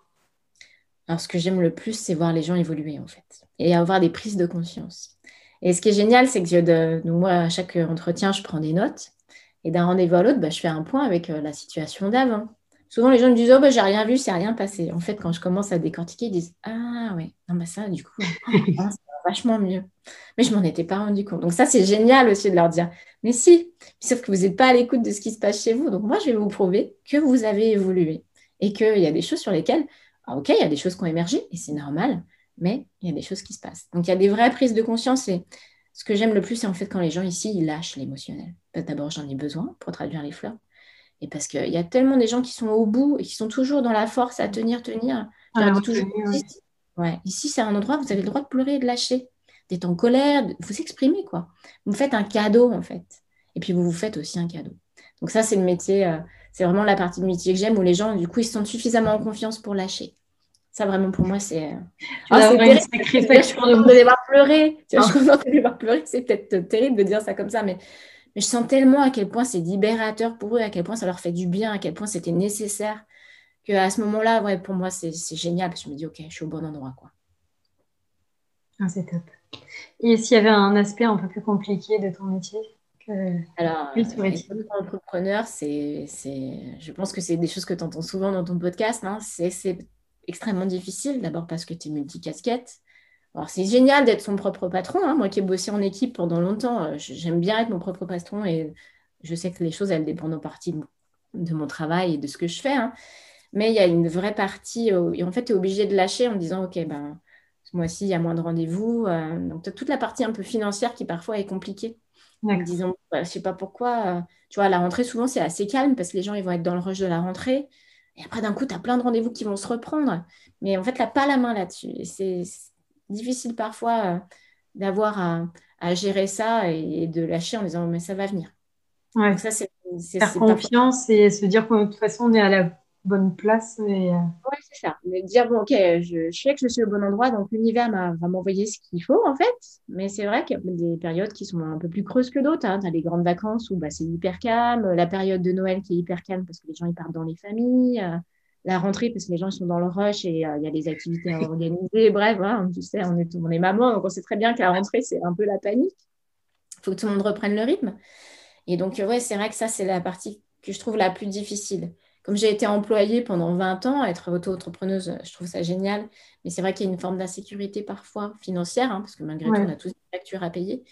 S3: Alors, ce que j'aime le plus, c'est voir les gens évoluer, en fait, et avoir des prises de conscience. Et ce qui est génial, c'est que de, moi, à chaque entretien, je prends des notes. Et d'un rendez-vous à l'autre, bah, je fais un point avec euh, la situation d'avant. Souvent, les gens me disent Oh, bah, j'ai rien vu, c'est rien passé. En fait, quand je commence à décortiquer, ils disent Ah, ouais, non, bah, ça, du coup, hein, vachement mieux. Mais je m'en étais pas rendu compte. Donc ça, c'est génial aussi de leur dire, mais si, sauf que vous n'êtes pas à l'écoute de ce qui se passe chez vous. Donc moi, je vais vous prouver que vous avez évolué et qu'il y a des choses sur lesquelles, ah, ok, il y a des choses qui ont émergé et c'est normal, mais il y a des choses qui se passent. Donc il y a des vraies prises de conscience et ce que j'aime le plus, c'est en fait quand les gens ici, ils lâchent l'émotionnel. D'abord, j'en ai besoin pour traduire les fleurs. Et parce qu'il y a tellement des gens qui sont au bout et qui sont toujours dans la force à tenir, tenir. Ah, toujours, Ouais. Ici, c'est un endroit où vous avez le droit de pleurer et de lâcher, d'être en colère, de vous exprimer, quoi. Vous faites un cadeau, en fait. Et puis, vous vous faites aussi un cadeau. Donc, ça, c'est le métier, euh, c'est vraiment la partie du métier que j'aime où les gens, du coup, ils se sentent suffisamment en confiance pour lâcher. Ça, vraiment, pour moi, c'est. Euh... Oh, c'est de les voir pleurer. Tu vois, ah. Je les voir pleurer. C'est peut-être terrible de dire ça comme ça, mais, mais je sens tellement à quel point c'est libérateur pour eux, à quel point ça leur fait du bien, à quel point c'était nécessaire à ce moment-là, ouais, pour moi, c'est génial parce que je me dis, OK, je suis au bon endroit. Quoi.
S2: Ah, c'est top. Et s'il y avait un aspect un peu plus compliqué de ton métier
S3: Alors, euh, entrepreneur, c'est, je pense que c'est des choses que tu entends souvent dans ton podcast. Hein. C'est extrêmement difficile, d'abord parce que tu es multicasquette. Alors, c'est génial d'être son propre patron. Hein. Moi qui ai bossé en équipe pendant longtemps, euh, j'aime bien être mon propre patron et je sais que les choses, elles dépendent en partie de mon travail et de ce que je fais. Hein. Mais il y a une vraie partie, et en fait, tu es obligé de lâcher en disant, OK, ben, ce mois-ci, il y a moins de rendez-vous. Euh, donc, tu as toute la partie un peu financière qui parfois est compliquée. En disant, bah, je ne sais pas pourquoi, euh, tu vois, la rentrée, souvent, c'est assez calme parce que les gens, ils vont être dans le rush de la rentrée. Et après, d'un coup, tu as plein de rendez-vous qui vont se reprendre. Mais en fait, tu n'as pas la main là-dessus. Et c'est difficile parfois euh, d'avoir à, gérer ça et, de lâcher en disant, mais ça va venir.
S2: Ouais. Donc ça, c'est faire confiance et se dire que de toute façon, on est à la bonne place. Mais... Euh,
S3: oui, c'est ça. Mais dire, bon, ok, je, sais que je suis au bon endroit, donc l'univers va m'envoyer ce qu'il faut, en fait. Mais c'est vrai qu'il y a des périodes qui sont un peu plus creuses que d'autres. Hein. Tu as les grandes vacances où bah, c'est hyper calme, la période de Noël qui est hyper calme parce que les gens ils partent dans les familles. Euh, la rentrée parce que les gens sont dans le rush et euh, il y a des activités à organiser. Bref, hein, tu sais, on est, on est maman, donc on sait très bien que la rentrée, c'est un peu la panique. Il faut que tout le monde reprenne le rythme. Et donc, ouais, c'est vrai que ça, c'est la partie que je trouve la plus difficile comme j'ai été employée pendant 20 ans, être auto-entrepreneuse, je trouve ça génial. Mais c'est vrai qu'il y a une forme d'insécurité parfois financière, hein, parce que malgré tout, on a tous des factures à payer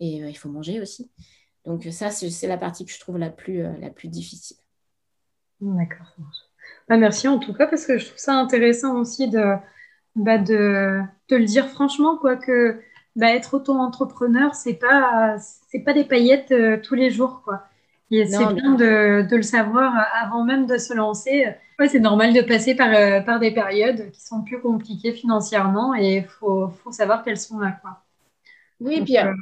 S3: et euh, il faut manger aussi. Donc ça, c'est la partie que je trouve la plus, euh, la plus difficile.
S2: D'accord. Bah, merci en tout cas, parce que je trouve ça intéressant aussi de, bah, de, de, le dire franchement, quoi, que bah, être auto-entrepreneur, ce n'est pas, pas des paillettes euh, tous les jours. quoi c'est bien de, de, le savoir avant même de se lancer. Ouais, c'est normal de passer par, euh, par des périodes qui sont plus compliquées financièrement et il faut, faut, savoir qu'elles sont là. Quoi.
S3: Oui, et puis euh,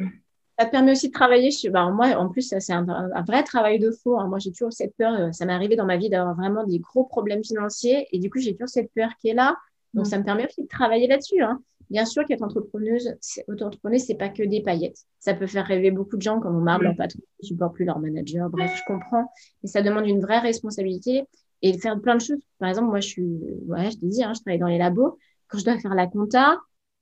S3: ça te permet aussi de travailler. Bah, moi, en plus, c'est un, un, vrai travail de fond. Hein. Moi, j'ai toujours cette peur. Euh, ça m'est arrivé dans ma vie d'avoir vraiment des gros problèmes financiers et du coup, j'ai toujours cette peur qui est là. Donc, mm. ça me permet aussi de travailler là-dessus. Hein. Bien sûr qu'être entrepreneuse, auto-entrepreneuse, c'est pas que des paillettes. Ça peut faire rêver beaucoup de gens quand on marre leur patron, ne supportent plus leur manager. Bref, je comprends. Mais ça demande une vraie responsabilité et de faire plein de choses. Par exemple, moi, je suis, ouais, je te dis, hein, je travaille dans les labos. Quand je dois faire la compta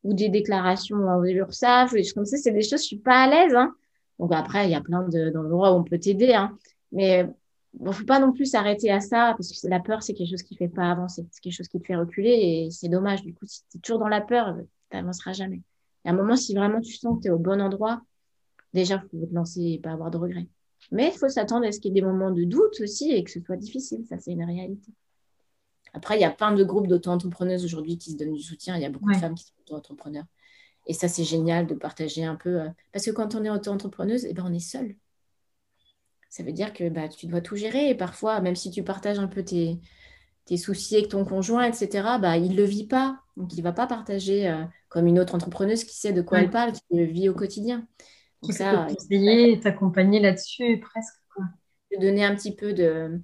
S3: ou des déclarations URSAF ou des choses comme ça, c'est des choses, je suis pas à l'aise. Hein. Donc après, il y a plein d'endroits où on peut t'aider. Hein. Mais bon, faut pas non plus s'arrêter à ça, parce que la peur, c'est quelque chose qui ne fait pas avancer. C'est quelque chose qui te fait reculer et c'est dommage. Du coup, si tu es toujours dans la peur, tu n'avanceras jamais. À un moment, si vraiment tu sens que tu es au bon endroit, déjà, il faut te lancer et pas avoir de regrets. Mais il faut s'attendre à ce qu'il y ait des moments de doute aussi et que ce soit difficile. Ça, c'est une réalité. Après, il y a plein de groupes d'auto-entrepreneuses aujourd'hui qui se donnent du soutien. Il y a beaucoup de femmes qui sont auto-entrepreneurs. Et ça, c'est génial de partager un peu. Euh, parce que quand on est auto-entrepreneuse, eh ben, on est seul. Ça veut dire que bah, tu dois tout gérer. Et parfois, même si tu partages un peu tes, tes soucis avec ton conjoint, etc., bah, il ne le vit pas. Donc, il ne va pas partager euh, comme une autre entrepreneuse qui sait de quoi elle parle, qui le vit au quotidien.
S2: Donc, ça, conseiller, t'accompagner là-dessus presque. Quoi.
S3: Donner un petit peu de,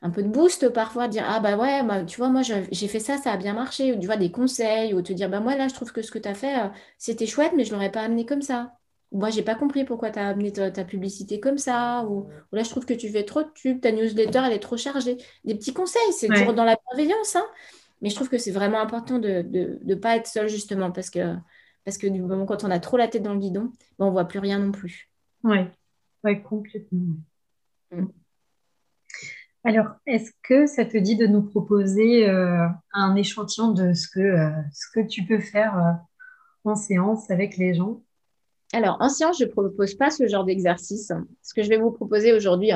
S3: un peu de boost parfois, dire Ah bah ouais, bah, tu vois, moi j'ai fait ça, ça a bien marché, ou tu vois, des conseils, ou te dire Bah moi là, je trouve que ce que tu as fait, euh, c'était chouette, mais je ne l'aurais pas amené comme ça. Ou moi, j'ai pas compris pourquoi tu as amené ta, publicité comme ça, ou, là, je trouve que tu fais trop de tubes, ta newsletter, elle est trop chargée. Des petits conseils, c'est toujours dans la bienveillance, hein, mais je trouve que c'est vraiment important de ne pas être seul, justement, parce que, parce que du moment quand on a trop la tête dans le guidon, bah, on ne voit plus rien non plus.
S2: Oui, ouais, complètement. Mm. Alors, est-ce que ça te dit de nous proposer euh, un échantillon de ce que, euh, ce que tu peux faire euh, en séance avec les gens?
S3: Alors, en séance, je ne propose pas ce genre d'exercice. Ce que je vais vous proposer aujourd'hui,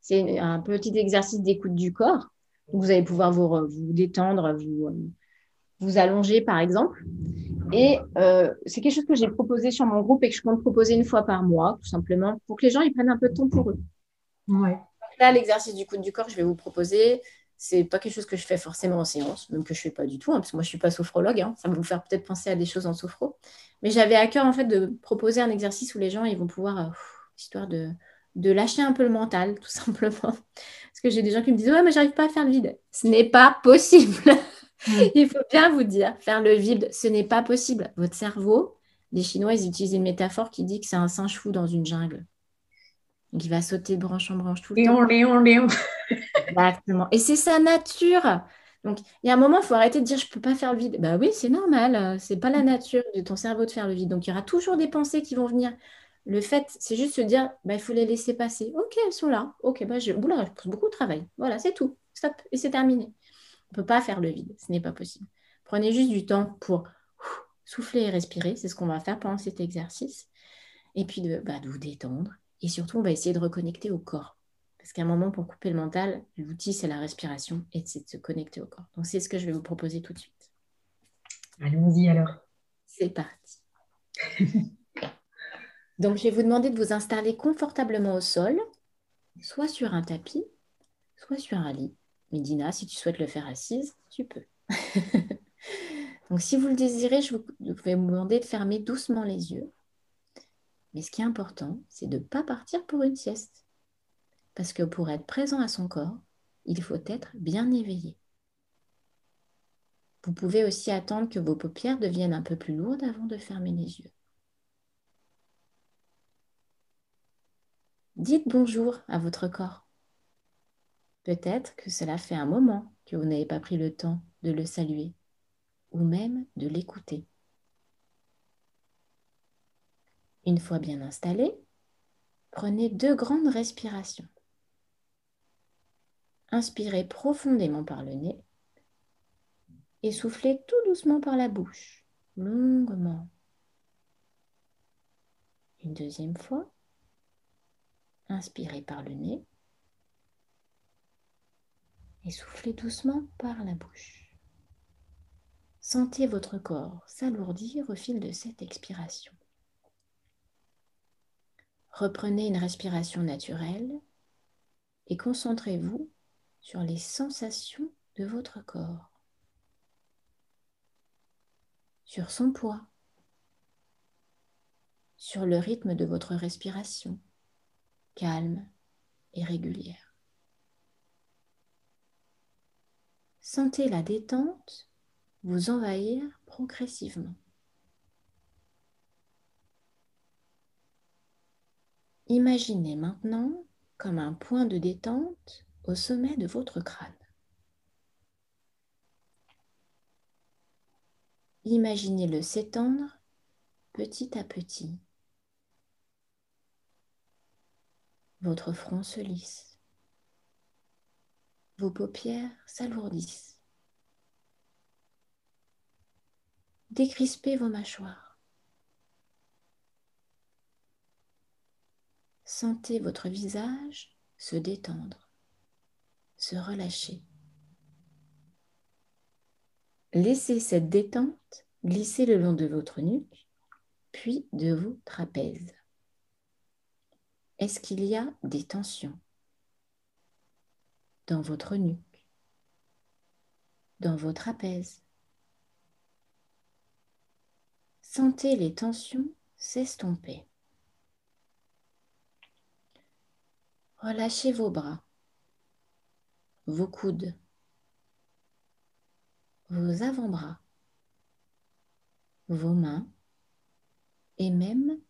S3: c'est un petit exercice d'écoute du corps. Vous allez pouvoir vous, vous détendre, vous, vous allonger, par exemple. Et c'est quelque chose que j'ai proposé sur mon groupe et que je compte proposer une fois par mois, tout simplement, pour que les gens ils prennent un peu de temps pour eux.
S2: Ouais
S3: là, l'exercice du coude du corps, je vais vous proposer, c'est pas quelque chose que je fais forcément en séance, même que je fais pas du tout, hein, parce que moi je suis pas sophrologue, hein. ça va vous faire peut-être penser à des choses en sophro. Mais j'avais à cœur en fait de proposer un exercice où les gens ils vont pouvoir, euh, histoire de, de lâcher un peu le mental, tout simplement. Parce que j'ai des gens qui me disent ouais mais j'arrive pas à faire le vide. Ce n'est pas possible. Il faut bien vous dire, faire le vide, ce n'est pas possible. Votre cerveau, les Chinois, ils utilisent une métaphore qui dit que c'est un singe fou dans une jungle. Donc, il va sauter de branche en branche tout le
S2: temps. Léon, Léon.
S3: Exactement. Et c'est sa nature. Donc, il y a un moment, il faut arrêter de dire je ne peux pas faire le vide. Bah oui, c'est normal. C'est pas la nature de ton cerveau de faire le vide. Donc, il y aura toujours des pensées qui vont venir. Le fait, c'est juste se dire bah, il faut les laisser passer. Ok, elles sont là. Ok, bah, je, Oula, je pose beaucoup de travail. Voilà, c'est tout. Stop. Et c'est terminé. On ne peut pas faire le vide. Ce n'est pas possible. Prenez juste du temps pour souffler et respirer. C'est ce qu'on va faire pendant cet exercice. Et puis de, bah, de vous détendre et surtout, on va essayer de reconnecter au corps. Parce qu'à un moment, pour couper le mental, l'outil, c'est la respiration et c'est de se connecter au corps. Donc, c'est ce que je vais vous proposer tout de suite.
S2: Allons-y alors.
S3: C'est parti. Donc, je vais vous demander de vous installer confortablement au sol, soit sur un tapis, soit sur un lit. Médina, si tu souhaites le faire assise, tu peux. Donc, si vous le désirez, je vais vous demander de fermer doucement les yeux mais ce qui est important, c'est de ne pas partir pour une sieste. Parce que pour être présent à son corps, il faut être bien éveillé. Vous pouvez aussi attendre que vos paupières deviennent un peu plus lourdes avant de fermer les yeux. Dites bonjour à votre corps. Peut-être que cela fait un moment que vous n'avez pas pris le temps de le saluer ou même de l'écouter. Une fois bien installé, prenez deux grandes respirations. Inspirez profondément par le nez et soufflez tout doucement par la bouche, longuement. Une deuxième fois, inspirez par le nez et soufflez doucement par la bouche. Sentez votre corps s'alourdir au fil de cette expiration. Reprenez une respiration naturelle et concentrez-vous sur les sensations de votre corps, sur son poids, sur le rythme de votre respiration, calme et régulière. Sentez la détente vous envahir progressivement. Imaginez maintenant comme un point de détente au sommet de votre crâne. Imaginez-le s'étendre petit à petit. Votre front se lisse. vos paupières s'alourdissent. Décrispez vos mâchoires. Sentez votre visage se détendre, se relâcher. Laissez cette détente glisser le long de votre nuque, puis de vos trapèzes. Est-ce qu'il y a des tensions dans votre nuque, dans vos trapèzes Sentez les tensions s'estomper. Relâchez vos bras, vos coudes, vos avant-bras, vos mains et même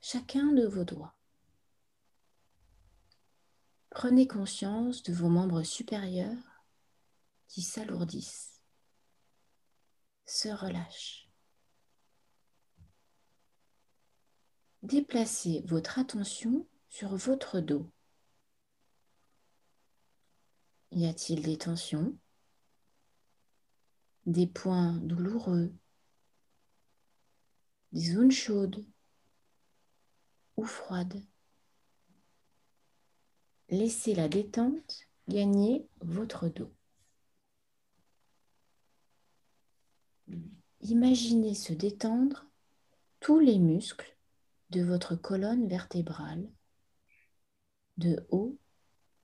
S3: chacun de vos doigts. Prenez conscience de vos membres supérieurs qui s'alourdissent, se relâchent. Déplacez votre attention sur votre dos. Y a-t-il des tensions? Des points douloureux? Des zones chaudes ou froides? Laissez la détente gagner votre dos. Imaginez se détendre tous les muscles de votre colonne vertébrale, de haut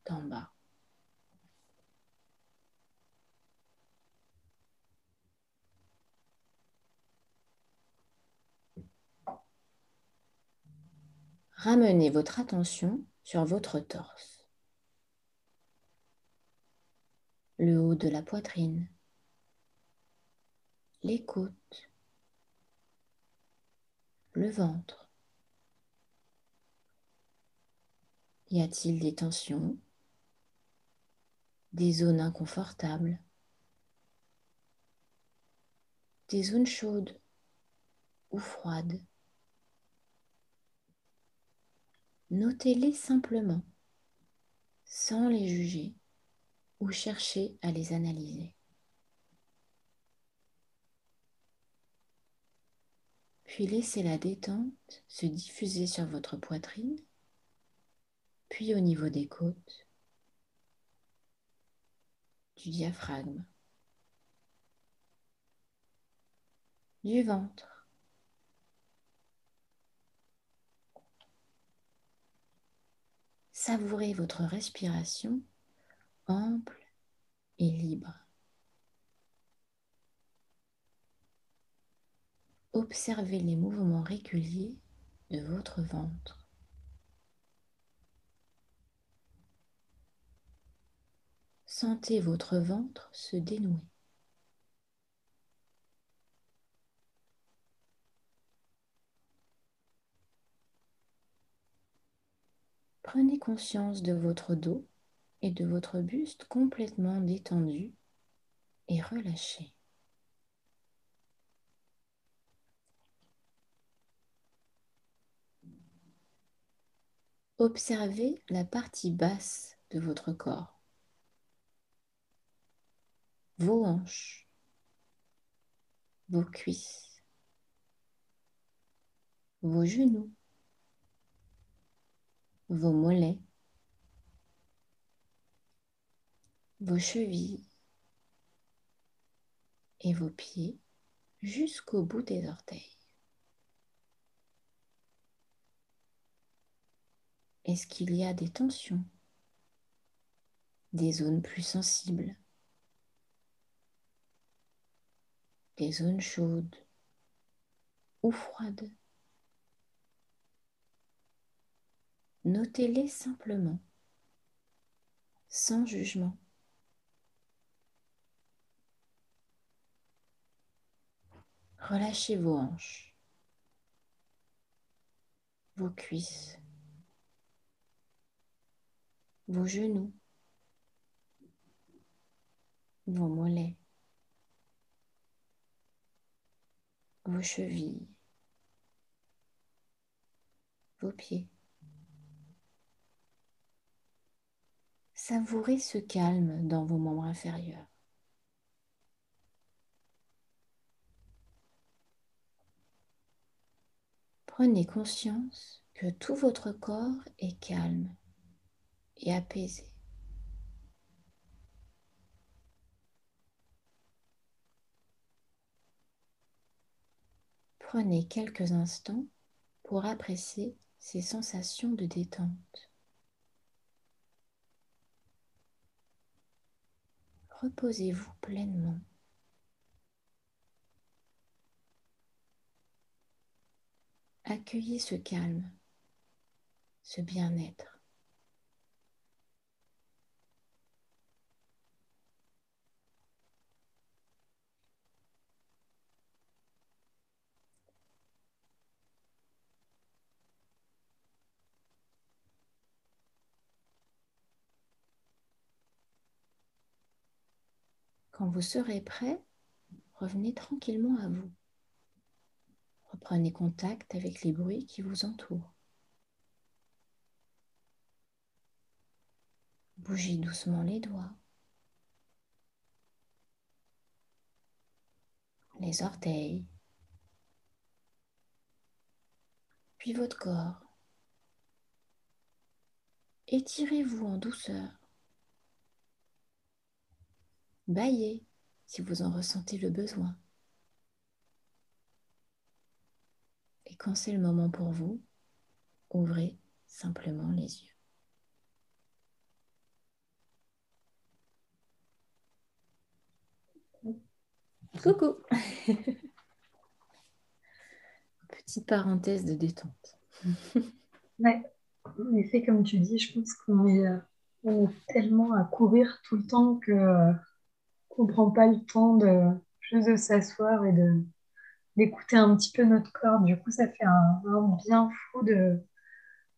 S3: en bas. Ramenez votre attention sur votre torse, le haut de la poitrine, les côtes, le ventre. Y a-t-il des tensions, des zones inconfortables, des zones chaudes ou froides? Notez-les simplement, sans les juger ou chercher à les analyser. Puis laissez la détente se diffuser sur votre poitrine, puis au niveau des côtes, du diaphragme, du ventre Savourez votre respiration ample et libre. Observez les mouvements réguliers de votre ventre. Sentez votre ventre se dénouer. Prenez conscience de votre dos et de votre buste complètement détendu et relâché. Observez la partie basse de votre corps, vos hanches, vos cuisses, vos genoux, vos mollets, vos chevilles et vos pieds jusqu'au bout des orteils. Est-ce qu'il y a des tensions, des zones plus sensibles, des zones chaudes ou froides? Notez-les simplement, sans jugement. Relâchez vos hanches, vos cuisses, vos genoux, vos mollets, vos chevilles, vos pieds. Savourez ce calme dans vos membres inférieurs. Prenez conscience que tout votre corps est calme et apaisé. Prenez quelques instants pour apprécier ces sensations de détente. Reposez-vous pleinement. Accueillez ce calme, ce bien-être. Quand vous serez prêt, revenez tranquillement à vous. Reprenez contact avec les bruits qui vous entourent. Bougez doucement les doigts, les orteils, puis votre corps. Étirez-vous en douceur. Baillez si vous en ressentez le besoin. Et quand c'est le moment pour vous, ouvrez simplement les yeux. Coucou Petite parenthèse de détente.
S2: ouais, en effet, comme tu dis, je pense qu'on est, euh, tellement à courir tout le temps que euh, qu'on ne prend pas le temps de juste de s'asseoir et de d'écouter un petit peu notre corps. Du coup, ça fait un, bien fou de,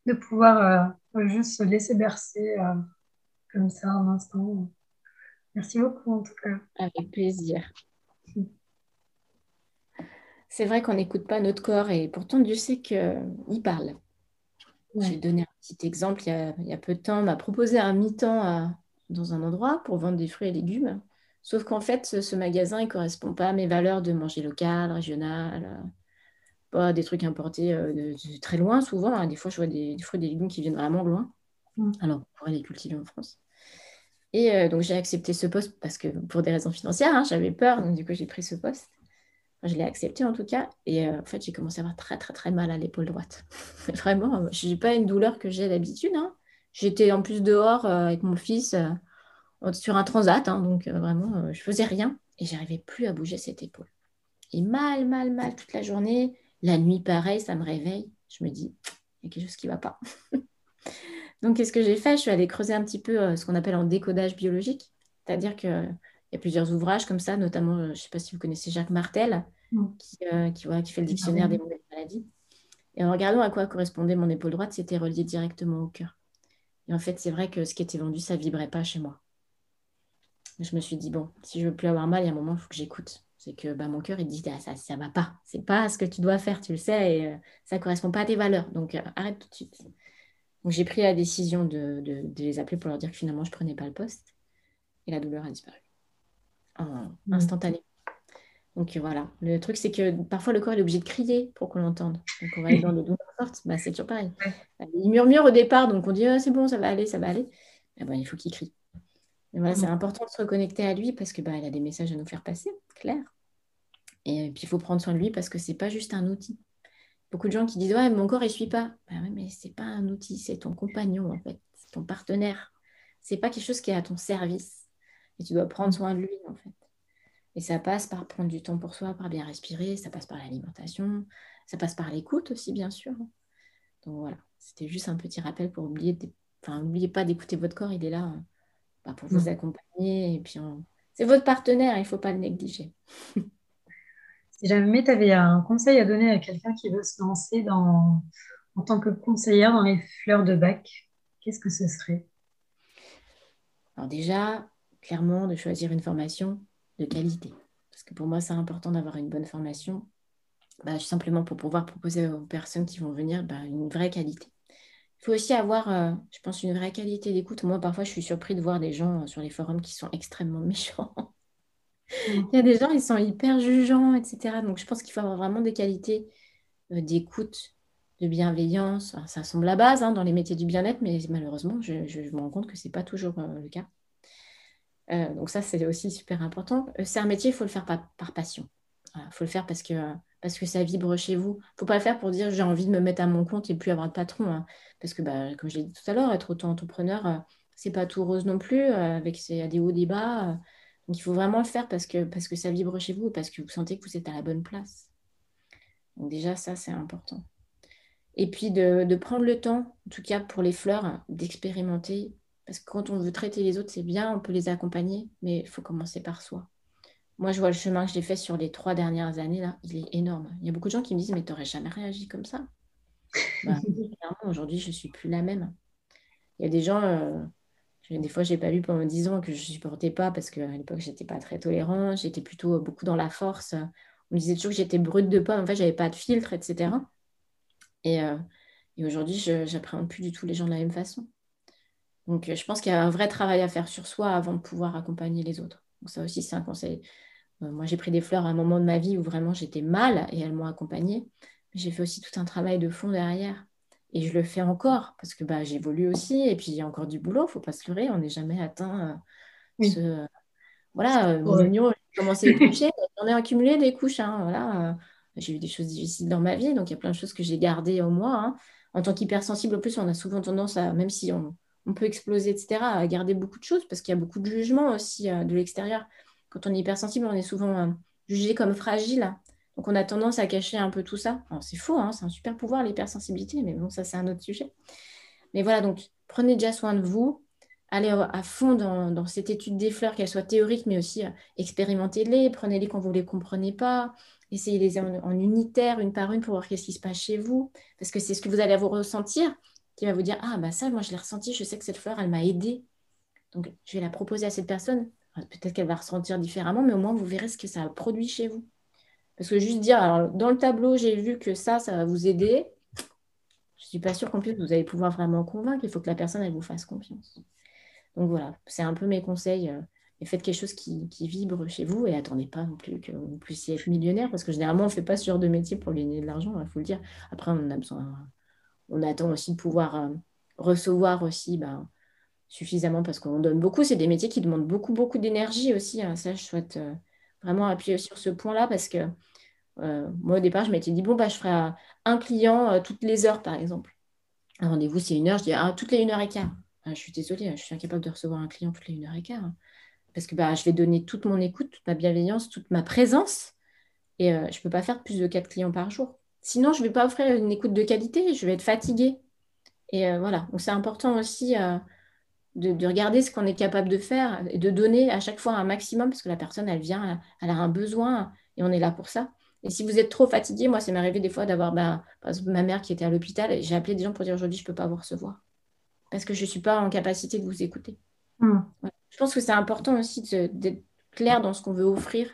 S2: de pouvoir euh, juste se laisser bercer euh, comme ça un instant. Merci beaucoup en tout cas.
S3: Avec plaisir. C'est vrai qu'on n'écoute pas notre corps et pourtant Dieu sait qu'il parle. J'ai donné un petit exemple il y a, il y a peu de temps. On m'a proposé un mi-temps dans un endroit pour vendre des fruits et légumes. Sauf qu'en fait, ce, magasin, il ne correspond pas à mes valeurs de manger local, régional, euh, pas des trucs importés euh, de, très loin souvent. Hein. Des fois, je vois des, fruits et des légumes qui viennent vraiment loin. Mm. Alors, on pourrait les cultiver en France. Et euh, donc, j'ai accepté ce poste parce que pour des raisons financières, hein, j'avais peur. Donc, du coup, j'ai pris ce poste. je l'ai accepté en tout cas. Et en fait, j'ai commencé à avoir très, très, très mal à l'épaule droite. Vraiment, je n'ai pas une douleur que j'ai d'habitude. Hein. J'étais en plus dehors avec mon fils sur un transat, hein, donc euh, vraiment, euh, je faisais rien et j'arrivais plus à bouger cette épaule. Et mal, mal, mal toute la journée. La nuit, pareil, ça me réveille. Je me dis, il y a quelque chose qui ne va pas. donc, qu'est-ce que j'ai fait? Je suis allée creuser un petit peu euh, ce qu'on appelle en décodage biologique. C'est-à-dire qu'il y a plusieurs ouvrages comme ça, notamment, je ne sais pas si vous connaissez Jacques Martel, qui, qui, fait le dictionnaire des maladies. Et en regardant à quoi correspondait mon épaule droite, c'était relié directement au cœur. Et en fait, c'est vrai que ce qui était vendu, ça ne vibrait pas chez moi je me suis dit, bon, si je veux plus avoir mal, il y a un moment, il faut que j'écoute. C'est que bah, mon cœur, il dit, ah, ça ne va pas. C'est pas ce que tu dois faire, tu le sais, et euh, ça ne correspond pas à tes valeurs. Donc, euh, arrête tout de suite. Donc, j'ai pris la décision de, les appeler pour leur dire que finalement, je ne prenais pas le poste. Et la douleur a disparu. En, mmh. instantané. Donc voilà, le truc c'est que parfois le corps est obligé de crier pour qu'on l'entende. Donc on va aller dans des douleurs fortes, bah, c'est toujours pareil. Il murmure au départ, donc on dit ah, c'est bon, ça va aller, ça va aller. Il faut qu'il crie c'est important de se reconnecter à lui parce que bah, a des messages à nous faire passer, clair. Et puis il faut prendre soin de lui parce que c'est pas juste un outil. Beaucoup de gens qui disent ouais mon corps il suit pas. Bah ouais, mais c'est pas un outil, c'est ton compagnon en fait, c'est ton partenaire. C'est pas quelque chose qui est à ton service et tu dois prendre soin de lui en fait. Et ça passe par prendre du temps pour soi, par bien respirer, ça passe par l'alimentation, ça passe par l'écoute aussi bien sûr. Donc voilà, c'était juste un petit rappel pour oublier, enfin n'oubliez pas d'écouter votre corps, il est là. Hein pour vous mm. accompagner. Et puis, c'est votre partenaire, il ne faut pas le négliger.
S2: si jamais tu avais un conseil à donner à quelqu'un qui veut se lancer dans, en tant que conseillère dans les fleurs de bac, qu'est-ce que ce serait?
S3: Alors déjà, clairement, de choisir une formation de qualité. Parce que pour moi, c'est important d'avoir une bonne formation, bah, simplement pour pouvoir proposer aux personnes qui vont venir bah, une vraie qualité. Il faut aussi avoir, euh, je pense, une vraie qualité d'écoute. Moi, parfois, je suis surpris de voir des gens euh, sur les forums qui sont extrêmement méchants. Il y a des gens, ils sont hyper jugeants, etc. Donc, je pense qu'il faut avoir vraiment des qualités euh, d'écoute, de bienveillance. ça semble la base hein, dans les métiers du bien-être, mais malheureusement, je, me rends compte que ce n'est pas toujours le cas. donc, ça, c'est aussi super important. c'est un métier, il faut le faire par, passion. Il faut le faire parce que parce que ça vibre chez vous. Il ne faut pas le faire pour dire j'ai envie de me mettre à mon compte et plus avoir de patron. Hein. Parce que, bah, comme je l'ai dit tout à l'heure, être auto-entrepreneur, euh, c'est pas tout rose non plus, euh, avec ses, des hauts, des bas. Euh. donc, il faut vraiment le faire parce que, parce que ça vibre chez vous, parce que vous sentez que vous êtes à la bonne place. Donc, déjà, ça, c'est important. Et puis, de, de, prendre le temps, en tout cas pour les fleurs, d'expérimenter. Parce que quand on veut traiter les autres, c'est bien, on peut les accompagner, mais il faut commencer par soi. Moi, je vois le chemin que j'ai fait sur les trois dernières années, là, il est énorme. Il y a beaucoup de gens qui me disent, mais tu n'aurais jamais réagi comme ça. Bah, aujourd'hui, je ne suis plus la même. Il y a des gens, euh, des fois, je n'ai pas lu pendant 10 ans que je ne supportais pas parce qu'à l'époque, je n'étais pas très tolérante, j'étais plutôt beaucoup dans la force. On me disait toujours que j'étais brute de pomme, en fait, je n'avais pas de filtre, etc. Et, euh, et aujourd'hui, je n'appréhende plus du tout les gens de la même façon. Donc, je pense qu'il y a un vrai travail à faire sur soi avant de pouvoir accompagner les autres. Donc, ça aussi, c'est un conseil euh, moi, j'ai pris des fleurs à un moment de ma vie où vraiment j'étais mal et elles m'ont accompagnée. J'ai fait aussi tout un travail de fond derrière. Et je le fais encore parce que bah, j'évolue aussi. Et puis, il y a encore du boulot, il ne faut pas se leurrer. On n'est jamais atteint euh, ce. Voilà, euh, mon oignon, j'ai commencé à coucher. J'en ai accumulé des couches. Hein, voilà. J'ai eu des choses difficiles dans ma vie. Donc, il y a plein de choses que j'ai gardées en moi. Hein. En tant qu'hypersensible, en plus, on a souvent tendance à, même si on, on, peut exploser, etc., à garder beaucoup de choses parce qu'il y a beaucoup de jugements aussi de l'extérieur quand on est hypersensible, on est souvent euh, jugé comme fragile. Donc on a tendance à cacher un peu tout ça. c'est faux, hein, c'est un super pouvoir l'hypersensibilité, mais bon, ça c'est un autre sujet. Mais voilà, donc prenez déjà soin de vous, allez à fond dans, cette étude des fleurs, qu'elle soit théorique, mais aussi euh, expérimentez-les, prenez-les quand vous ne les comprenez pas, essayez-les en, unitaire, une par une, pour voir qu'est-ce qui se passe chez vous, parce que c'est ce que vous allez vous ressentir qui va vous dire, ah bah ça, moi je l'ai ressenti, je sais que cette fleur, elle m'a aidé. Donc je vais la proposer à cette personne Peut-être qu'elle va ressentir différemment, mais au moins vous verrez ce que ça produit chez vous. Parce que juste dire, alors, dans le tableau, j'ai vu que ça, ça va vous aider. Je ne suis pas sûre qu'en plus, vous allez pouvoir vraiment convaincre. Il faut que la personne, elle vous fasse confiance. Donc voilà, c'est un peu mes conseils. Euh, et faites quelque chose qui, vibre chez vous et attendez pas non plus que vous puissiez être millionnaire parce que généralement, on ne fait pas ce genre de métier pour gagner de l'argent, il faut le dire. Après, on a besoin, on attend aussi de pouvoir euh, recevoir aussi ben, suffisamment parce qu'on donne beaucoup. C'est des métiers qui demandent beaucoup, beaucoup d'énergie aussi. Hein. Ça, je souhaite euh, vraiment appuyer sur ce point-là parce que euh, moi, au départ, je m'étais dit, bon, bah, je ferai un client euh, toutes les heures, par exemple. Un rendez-vous, c'est une heure. Je dis, ah, toutes les une heure et quart. Ah, je suis désolée, je suis incapable de recevoir un client toutes les une heure et quart. Hein. parce que bah, je vais donner toute mon écoute, toute ma bienveillance, toute ma présence. Et je ne peux pas faire plus de quatre clients par jour. Sinon, je ne vais pas offrir une écoute de qualité, je vais être fatiguée. Et voilà, donc c'est important aussi de, regarder ce qu'on est capable de faire et de donner à chaque fois un maximum parce que la personne, elle vient, elle a un besoin et on est là pour ça. Et si vous êtes trop fatigué, moi, ça m'est arrivé des fois d'avoir, par exemple, ma mère qui était à l'hôpital et j'ai appelé des gens pour dire aujourd'hui, je ne peux pas vous recevoir parce que je ne suis pas en capacité de vous écouter. Hmm. Je pense que c'est important aussi d'être clair dans ce qu'on veut offrir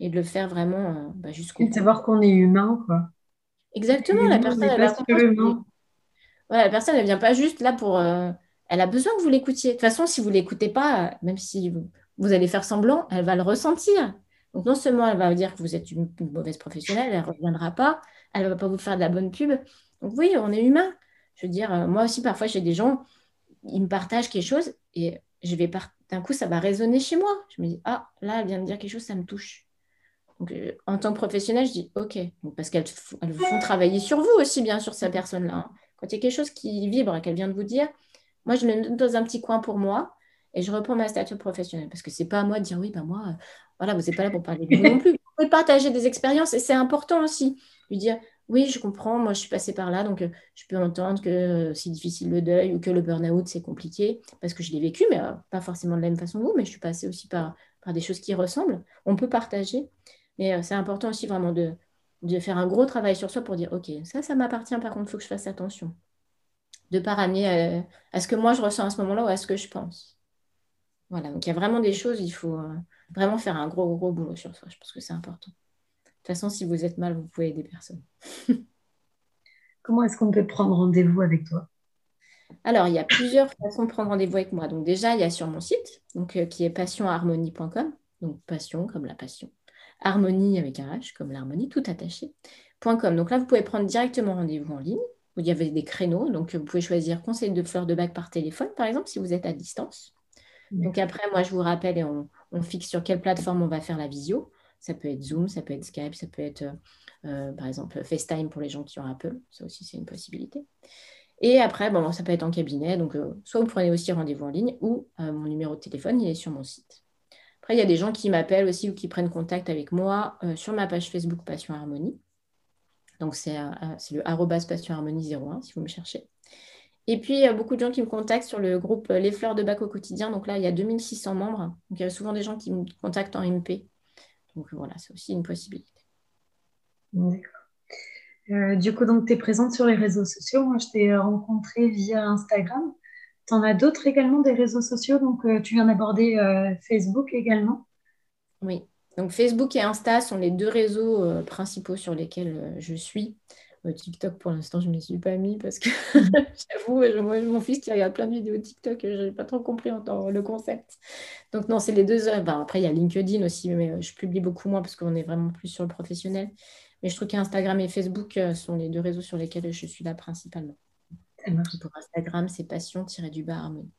S3: et de le faire vraiment euh, ben, jusqu'au
S2: bout. de savoir qu'on est humain, quoi.
S3: Exactement, la personne, elle, la personne, elle vient pas juste là pour. Euh, elle a besoin que vous l'écoutiez. De toute façon, si vous ne l'écoutez pas, même si vous, allez faire semblant, elle va le ressentir. Donc, non seulement elle va vous dire que vous êtes une, mauvaise professionnelle, elle ne reviendra pas, elle ne va pas vous faire de la bonne pub. Donc, oui, on est humain. Je veux dire, euh, moi aussi, parfois, j'ai des gens, ils me partagent quelque chose et je vais d'un coup, ça va résonner chez moi. Je me dis, ah, là, elle vient de dire quelque chose, ça me touche. Donc, euh, en tant que professionnelle, je dis, OK, parce qu'elles vous font travailler sur vous aussi, bien sûr, cette personne-là. Hein. Quand il y a quelque chose qui vibre qu'elle vient de vous dire, moi, je le note dans un petit coin pour moi et je reprends ma statue professionnelle parce que c'est pas à moi de dire oui, ben moi, euh, voilà, vous n'êtes pas là pour parler de vous non plus. Vous pouvez partager des expériences et c'est important aussi. Lui dire oui, je comprends, moi je suis passée par là, donc euh, je peux entendre que euh, c'est difficile le deuil ou que le burn-out c'est compliqué parce que je l'ai vécu, mais pas forcément de la même façon que vous, mais je suis passée aussi par, par des choses qui ressemblent. On peut partager, mais c'est important aussi vraiment de, de faire un gros travail sur soi pour dire ok, ça, ça m'appartient, par contre, il faut que je fasse attention de par année euh, à, ce que moi je ressens à ce moment-là ou à ce que je pense. Voilà, donc il y a vraiment des choses, il faut euh, vraiment faire un gros, gros boulot sur soi. Je pense que c'est important. De toute façon, si vous êtes mal, vous pouvez aider personne.
S2: Comment est-ce qu'on peut prendre rendez-vous avec toi?
S3: Alors, il y a plusieurs façons de prendre rendez-vous avec moi. Donc déjà, il y a sur mon site, donc, euh, qui est passionharmonie.com. Donc passion comme la passion. Harmonie avec un H comme l'harmonie, tout attaché. .com. Donc là, vous pouvez prendre directement rendez-vous en ligne. Où il y avait des créneaux. Donc vous pouvez choisir conseil de fleurs de bac par téléphone, par exemple, si vous êtes à distance. Donc après, moi, je vous rappelle et on, fixe sur quelle plateforme on va faire la visio. Ça peut être Zoom, ça peut être Skype, ça peut être, euh, par exemple, FaceTime pour les gens qui ont Apple. Ça aussi, c'est une possibilité. Et après, bon, ça peut être en cabinet. Donc, euh, soit vous prenez aussi rendez-vous en ligne ou euh, mon numéro de téléphone, il est sur mon site. Après, il y a des gens qui m'appellent aussi ou qui prennent contact avec moi sur ma page Facebook Passion Harmonie. Donc, c'est le arrobas Passion Harmonie 01 si vous me cherchez. Et puis, il y a beaucoup de gens qui me contactent sur le groupe Les Fleurs de Bac au quotidien. Donc là, il y a 2600 membres. Donc, il y a souvent des gens qui me contactent en MP. Donc voilà, c'est aussi une possibilité.
S2: D'accord. Euh, du coup, donc, tu es présente sur les réseaux sociaux. Moi, je t'ai rencontrée via Instagram. Tu en as d'autres également, des réseaux sociaux? Donc, euh, tu viens d'aborder euh, Facebook également?
S3: Oui. Donc, Facebook et Insta sont les deux réseaux principaux sur lesquels je suis. TikTok, pour l'instant, je ne m'y suis pas mis parce que j'avoue, mon fils qui regarde plein de vidéos TikTok, je n'ai pas trop compris le concept. Donc, non, c'est les deux. après, il y a LinkedIn aussi, mais je publie beaucoup moins parce qu'on est vraiment plus sur le professionnel. Mais je trouve qu'Instagram et Facebook euh, sont les deux réseaux sur lesquels je suis là principalement. Pour Instagram, c'est passion-du-bas harmonie.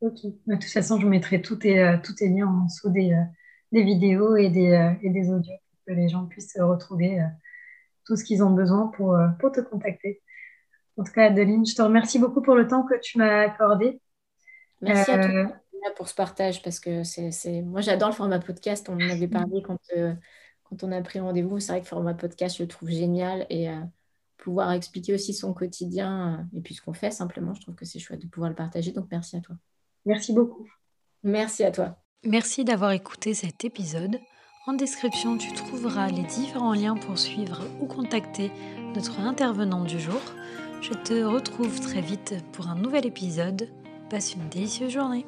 S2: Ok. De toute façon, je mettrai tous tes, euh, liens en dessous des, euh, des vidéos et des, et des, audios pour que les gens puissent retrouver tout ce qu'ils ont besoin pour, pour te contacter. En tout cas, Adeline, je te remercie beaucoup pour le temps que tu m'as accordé.
S3: Merci à toi pour ce partage parce que c'est, moi j'adore le format podcast. On en avait parlé quand, quand on a pris rendez-vous. C'est vrai que le format podcast, je le trouve génial et euh, pouvoir expliquer aussi son quotidien euh, et puis ce qu'on fait simplement, je trouve que c'est chouette de pouvoir le partager. Donc merci à toi.
S2: Merci beaucoup.
S3: Merci à toi.
S1: Merci d'avoir écouté cet épisode. En description, tu trouveras les différents liens pour suivre ou contacter notre intervenant du jour. Je te retrouve très vite pour un nouvel épisode. Passe une délicieuse journée.